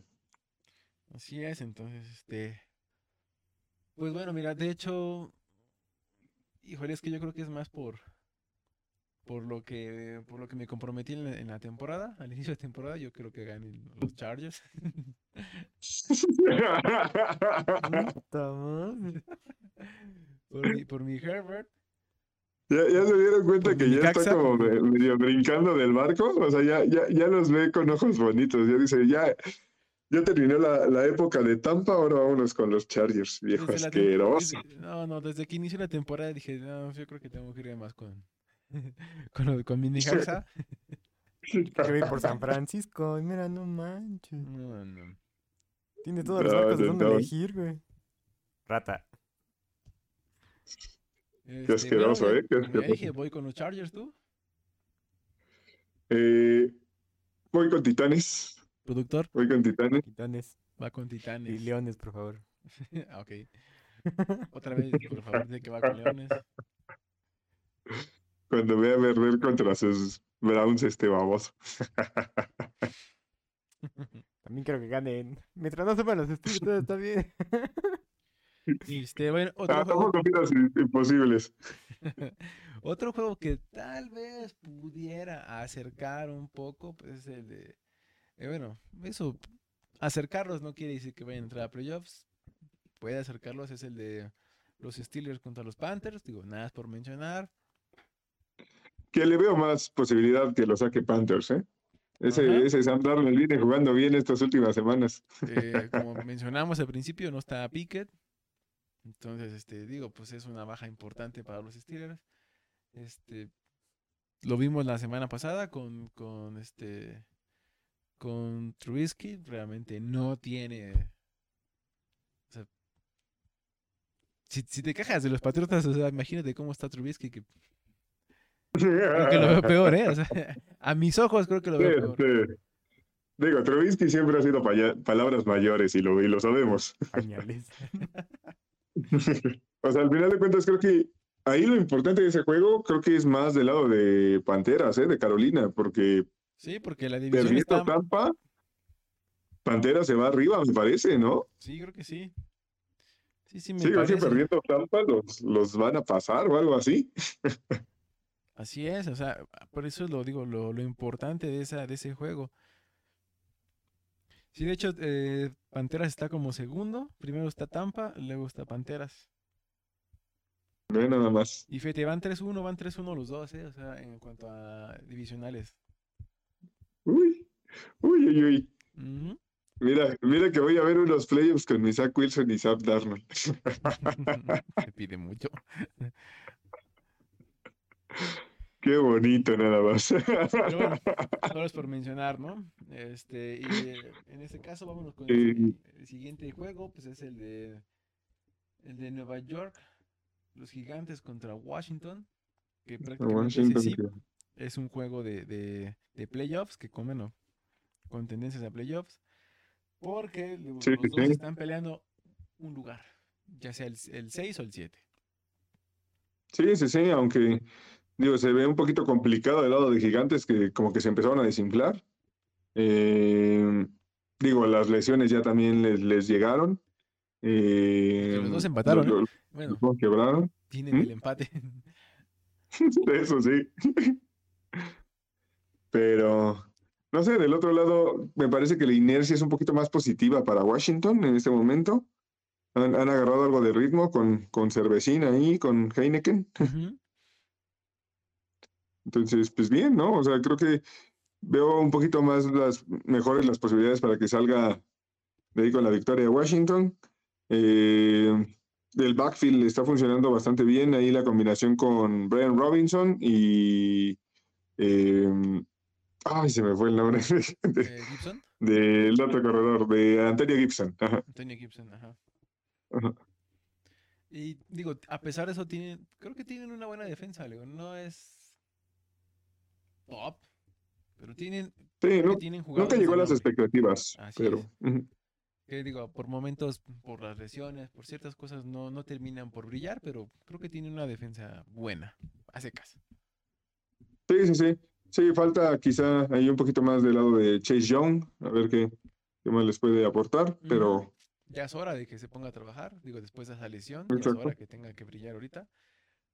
Así es, entonces, este. Pues bueno, mira, de hecho. Híjole, es que yo creo que es más por. Por lo que. Por lo que me comprometí en la, en la temporada. Al inicio de temporada, yo creo que ganen los Chargers. Por, mi, por mi Herbert. ¿Ya, ya se dieron cuenta que ya está como me- medio brincando del barco? O sea, ya, ya, ya los ve con ojos bonitos. Ya dice, ya, ya terminó la, la época de Tampa, ahora vámonos con los Chargers, viejo asqueroso. desde- no, no, desde que inició la temporada dije, no, yo creo que tengo que ir más con. con, con mi Necaxa. Que va a ir por San Francisco. y Mira, no manches. No, no. Tiene todos los No, barcos de dónde no. elegir, güey. Rata. Este, asqueroso, bueno, ¿eh? Qué asqueroso. dije, voy con los Chargers, tú, Eh, voy con Titanes, productor. voy con Titanes. Titanes Va con y Titanes. Leones, por favor. Ah, ok. Otra vez, por favor, de que va con Leones. Cuando vea perder contra sus Browns, este baboso. También quiero que ganen. Mientras no sepan los todo está bien. Este, bueno, otro Ah, juego, imposibles. otro juego que tal vez pudiera acercar un poco, pues es el de. Eh, bueno, eso, acercarlos no quiere decir que vayan a entrar a playoffs. Puede acercarlos, es el de los Steelers contra los Panthers. Digo, nada por mencionar. Que le veo más posibilidad que lo saque Panthers, ¿eh? Ese, Ajá. ese Sam Darnold viene jugando bien estas últimas semanas. Eh, como mencionamos al principio, no está Pickett. Entonces, este, digo, pues es una baja importante para los Steelers. Este, lo vimos la semana pasada con, con este, con Trubisky. Realmente no tiene. o sea, si, si te quejas de los Patriotas, o sea, imagínate cómo está Trubisky, que creo que lo veo peor, ¿eh? O sea, a mis ojos creo que lo veo peor. Digo, Trubisky siempre ha sido palabras mayores y lo, y lo sabemos. Pañales. o sea, al final de cuentas, creo que ahí lo importante de ese juego, creo que es más del lado de Panteras, ¿eh? De Carolina, porque Sí, porque la división perdiendo está. Tampa, Pantera se va arriba, me parece, ¿no? Sí, creo que sí. Sí, sí, me Sí, que parece. perdiendo Tampa los, los van a pasar o algo así. Así es, o sea, por eso lo digo, lo, lo importante de, esa, de ese juego. Sí, de hecho, eh, Panteras está como segundo. Primero está Tampa, luego está Panteras. Ve nada más. Y fíjate, van 3-1, van 3-1 los dos, ¿eh? O sea, en cuanto a divisionales. Uy, uy, uy, uy. Mira, mira que voy a ver unos playoffs con Zach Wilson y Sam Darnold. Se pide mucho. Qué bonito nada más. Pero bueno, solo es por mencionar, ¿no? Este, y eh, en este caso, vámonos con el, el siguiente juego, pues es el de el de Nueva York, los gigantes contra Washington, que prácticamente Washington, es un juego de, de, de playoffs, que con, bueno, con tendencias a playoffs, porque Sí, los sí, dos están peleando un lugar, ya sea el, el 6 o el 7. Sí, sí, sí, aunque digo, se ve un poquito complicado del lado de Gigantes que como que se empezaron a desinflar. Eh, digo, las lesiones ya también les, les llegaron. Eh, los dos empataron, los- los- Bueno, los quebraron. tienen ¿Mm? el empate. Eso sí. Pero, no sé, del otro lado, me parece que la inercia es un poquito más positiva para Washington en este momento. Han, han agarrado algo de ritmo con, con Cervecín ahí, con Heineken. Entonces, pues bien, ¿no? O sea, creo que veo un poquito más las mejores las posibilidades para que salga de ahí con la victoria de Washington. Eh, el backfield está funcionando bastante bien. Ahí la combinación con Brian Robinson y eh, Ay, se me fue el nombre de- Gibson. del otro corredor, de Antonio Gibson. Ajá. Antonio Gibson, ajá. Ajá. Y digo, a pesar de eso, tienen, creo que tienen una buena defensa, digo, no es top, pero tienen, Sí, no- tienen nunca llegó a las expectativas, Así pero es. Que digo, por momentos, por las lesiones, por ciertas cosas, no, no terminan por brillar, pero creo que tienen una defensa buena, a secas. Sí, sí, sí. Sí, falta quizá ahí un poquito más del lado de Chase Young, a ver qué, qué más les puede aportar, pero Ya es hora de que se ponga a trabajar, digo, después de esa lesión, ya es hora que tenga que brillar ahorita,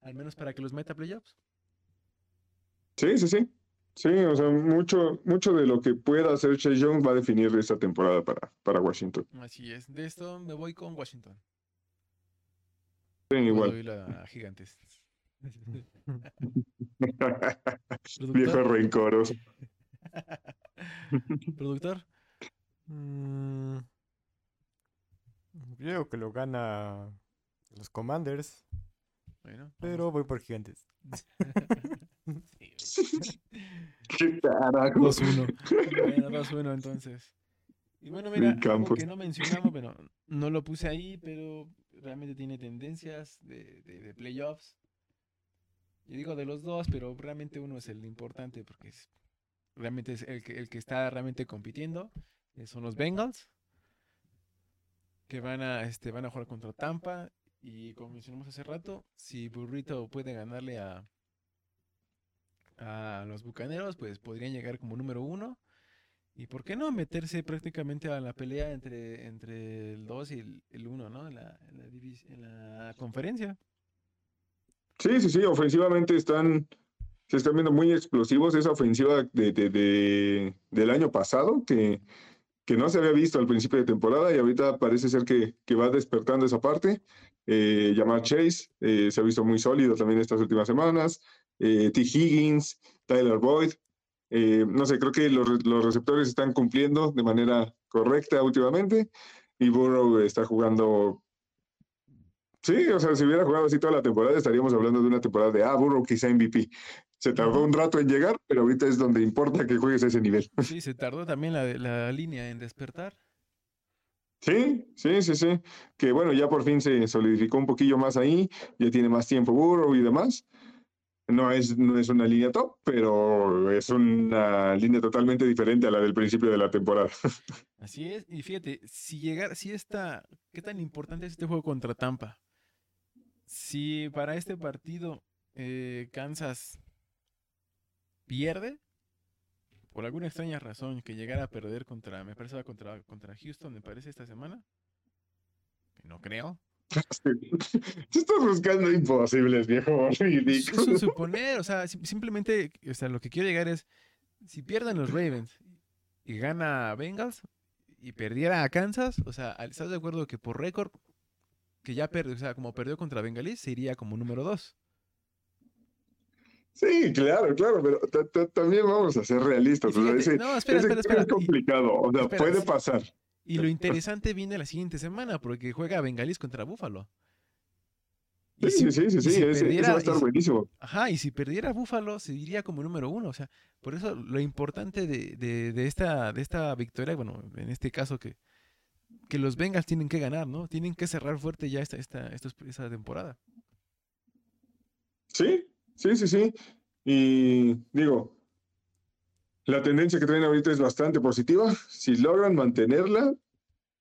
al menos para que los meta playoffs. sí, sí, sí. Sí, o sea, mucho, mucho de lo que pueda hacer Chase Young va a definir esta temporada para, para Washington. Así es, de esto me voy con Washington. Sí, igual. doy la Gigantes. Viejo rencoroso. productor, Mm, Creo que lo gana los Commanders, bueno, pero voy por Gigantes. ¿Qué carajo? 2-1. Bueno, 2-1 entonces. Y bueno, mira, algo que no mencionamos, bueno, no lo puse ahí, pero realmente tiene tendencias de, de- de playoffs. Yo digo de los dos, pero realmente uno es el importante porque es, realmente es el que, el que está realmente compitiendo. eh, son los Bengals, que van a, este, van a jugar contra Tampa. Y como mencionamos hace rato, si Burrito puede ganarle a, a los Bucaneros, pues podrían llegar como número uno. Y por qué no meterse prácticamente a la pelea entre, entre el 2 y el, el 1, ¿no? En la, en la en la conferencia. Sí, sí, sí, ofensivamente están, se están viendo muy explosivos. Esa ofensiva de, de- de- del año pasado que, que no se había visto al principio de temporada y ahorita parece ser que, que va despertando esa parte. Eh, Chase eh, se ha visto muy sólido también estas últimas semanas. Eh, T. Higgins, Tyler Boyd. eh, no sé, creo que los, los receptores están cumpliendo de manera correcta últimamente y Burrow está jugando Sí, o sea, si hubiera jugado así toda la temporada, estaríamos hablando de una temporada de, ah, Burrow quizá MVP. Se tardó un rato en llegar, pero ahorita es donde importa que juegues a ese nivel. Sí, se tardó también la, la línea en despertar. Sí, sí, sí, sí. Que bueno, ya por fin se solidificó un poquillo más ahí, ya tiene más tiempo Burrow y demás. No es, no es una línea top, pero es una línea totalmente diferente a la del principio de la temporada. Así es. Y fíjate, si llegar, si está, ¿qué tan importante es este juego contra Tampa? Si para este partido eh, Kansas pierde, por alguna extraña razón, que llegara a perder contra, me parece contra, contra Houston, me parece esta semana. No creo. Tú estás buscando imposibles, viejo ridículo. un suponer, o sea, sim- simplemente, o sea, lo que quiero llegar es, si pierden los Ravens y gana Bengals y perdiera a Kansas, o sea, ¿estás de acuerdo que por récord, que ya perdió, o sea, como perdió contra Bengalis, se iría como número 2? Sí, claro, claro, pero ta- ta- también vamos a ser realistas. o sea, ese- no, espera, ese espera, espera. es complicado, o sea, espera, puede pasar. y lo interesante viene la siguiente semana, porque juega Bengalis contra Búfalo. Sí, sí, sí, sí, sí, si ese, ese perdiera- va a estar si- buenísimo. Ajá, y si perdiera Búfalo, se iría como número uno. O sea, por eso lo importante de, de- de esta, de esta victoria, bueno, en este caso que, que los Bengals tienen que ganar, ¿no? Tienen que cerrar fuerte ya esta, esta, esta temporada. Sí, sí, sí, sí. Y digo, la tendencia que traen ahorita es bastante positiva. Si logran mantenerla,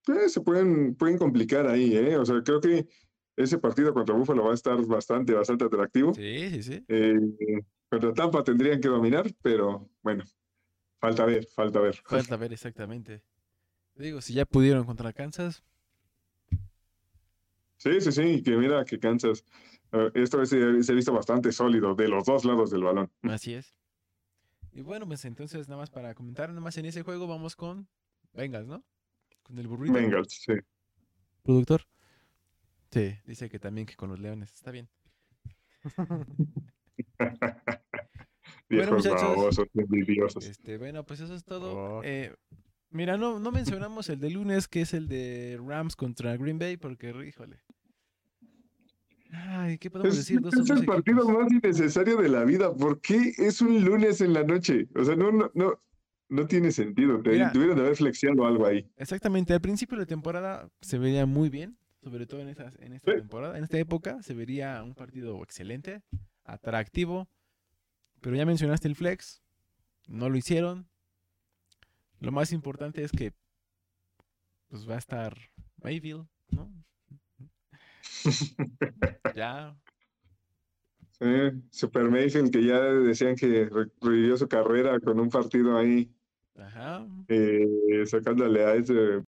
pues, se pueden, pueden complicar ahí, ¿eh? O sea, creo que ese partido contra Búfalo va a estar bastante, bastante atractivo. Sí, sí, sí. Eh, contra Tampa tendrían que dominar, pero bueno, falta ver, falta ver. Falta ver exactamente. Digo, si ya pudieron contra Kansas, Sí, sí, sí, que mira que Kansas, eh, esta vez se, se ha visto bastante sólido de los dos lados del balón. así es. Y bueno, pues entonces nada más para comentar, nada más en ese juego vamos con Bengals, ¿no? Con el burrito. Bengals, sí. Productor. Sí, dice que también que con los Leones. Está bien. Viejos muchachos. babosos, envidiosos. Este, bueno, pues eso es todo. Oh. Eh, mira, no, no mencionamos el de lunes, que es el de Rams contra Green Bay, porque, híjole. Ay, ¿qué podemos Es, decir de es dos el partido equipos? más innecesario de la vida. ¿Por qué es un lunes en la noche? O sea, no, no, no, no tiene sentido. Te, Mira. tuvieron de haber flexiado algo ahí. Exactamente, al principio de la temporada se veía muy bien, sobre todo en, esas, en esta temporada, en esta época se vería un partido excelente, atractivo, pero ya mencionaste el flex, no lo hicieron. Lo más importante es que pues va a estar Mayfield, ¿no? ya, Sí, Super Mayfield, que ya decían que re- revivió su carrera con un partido ahí, ajá. eh, sacándole a ese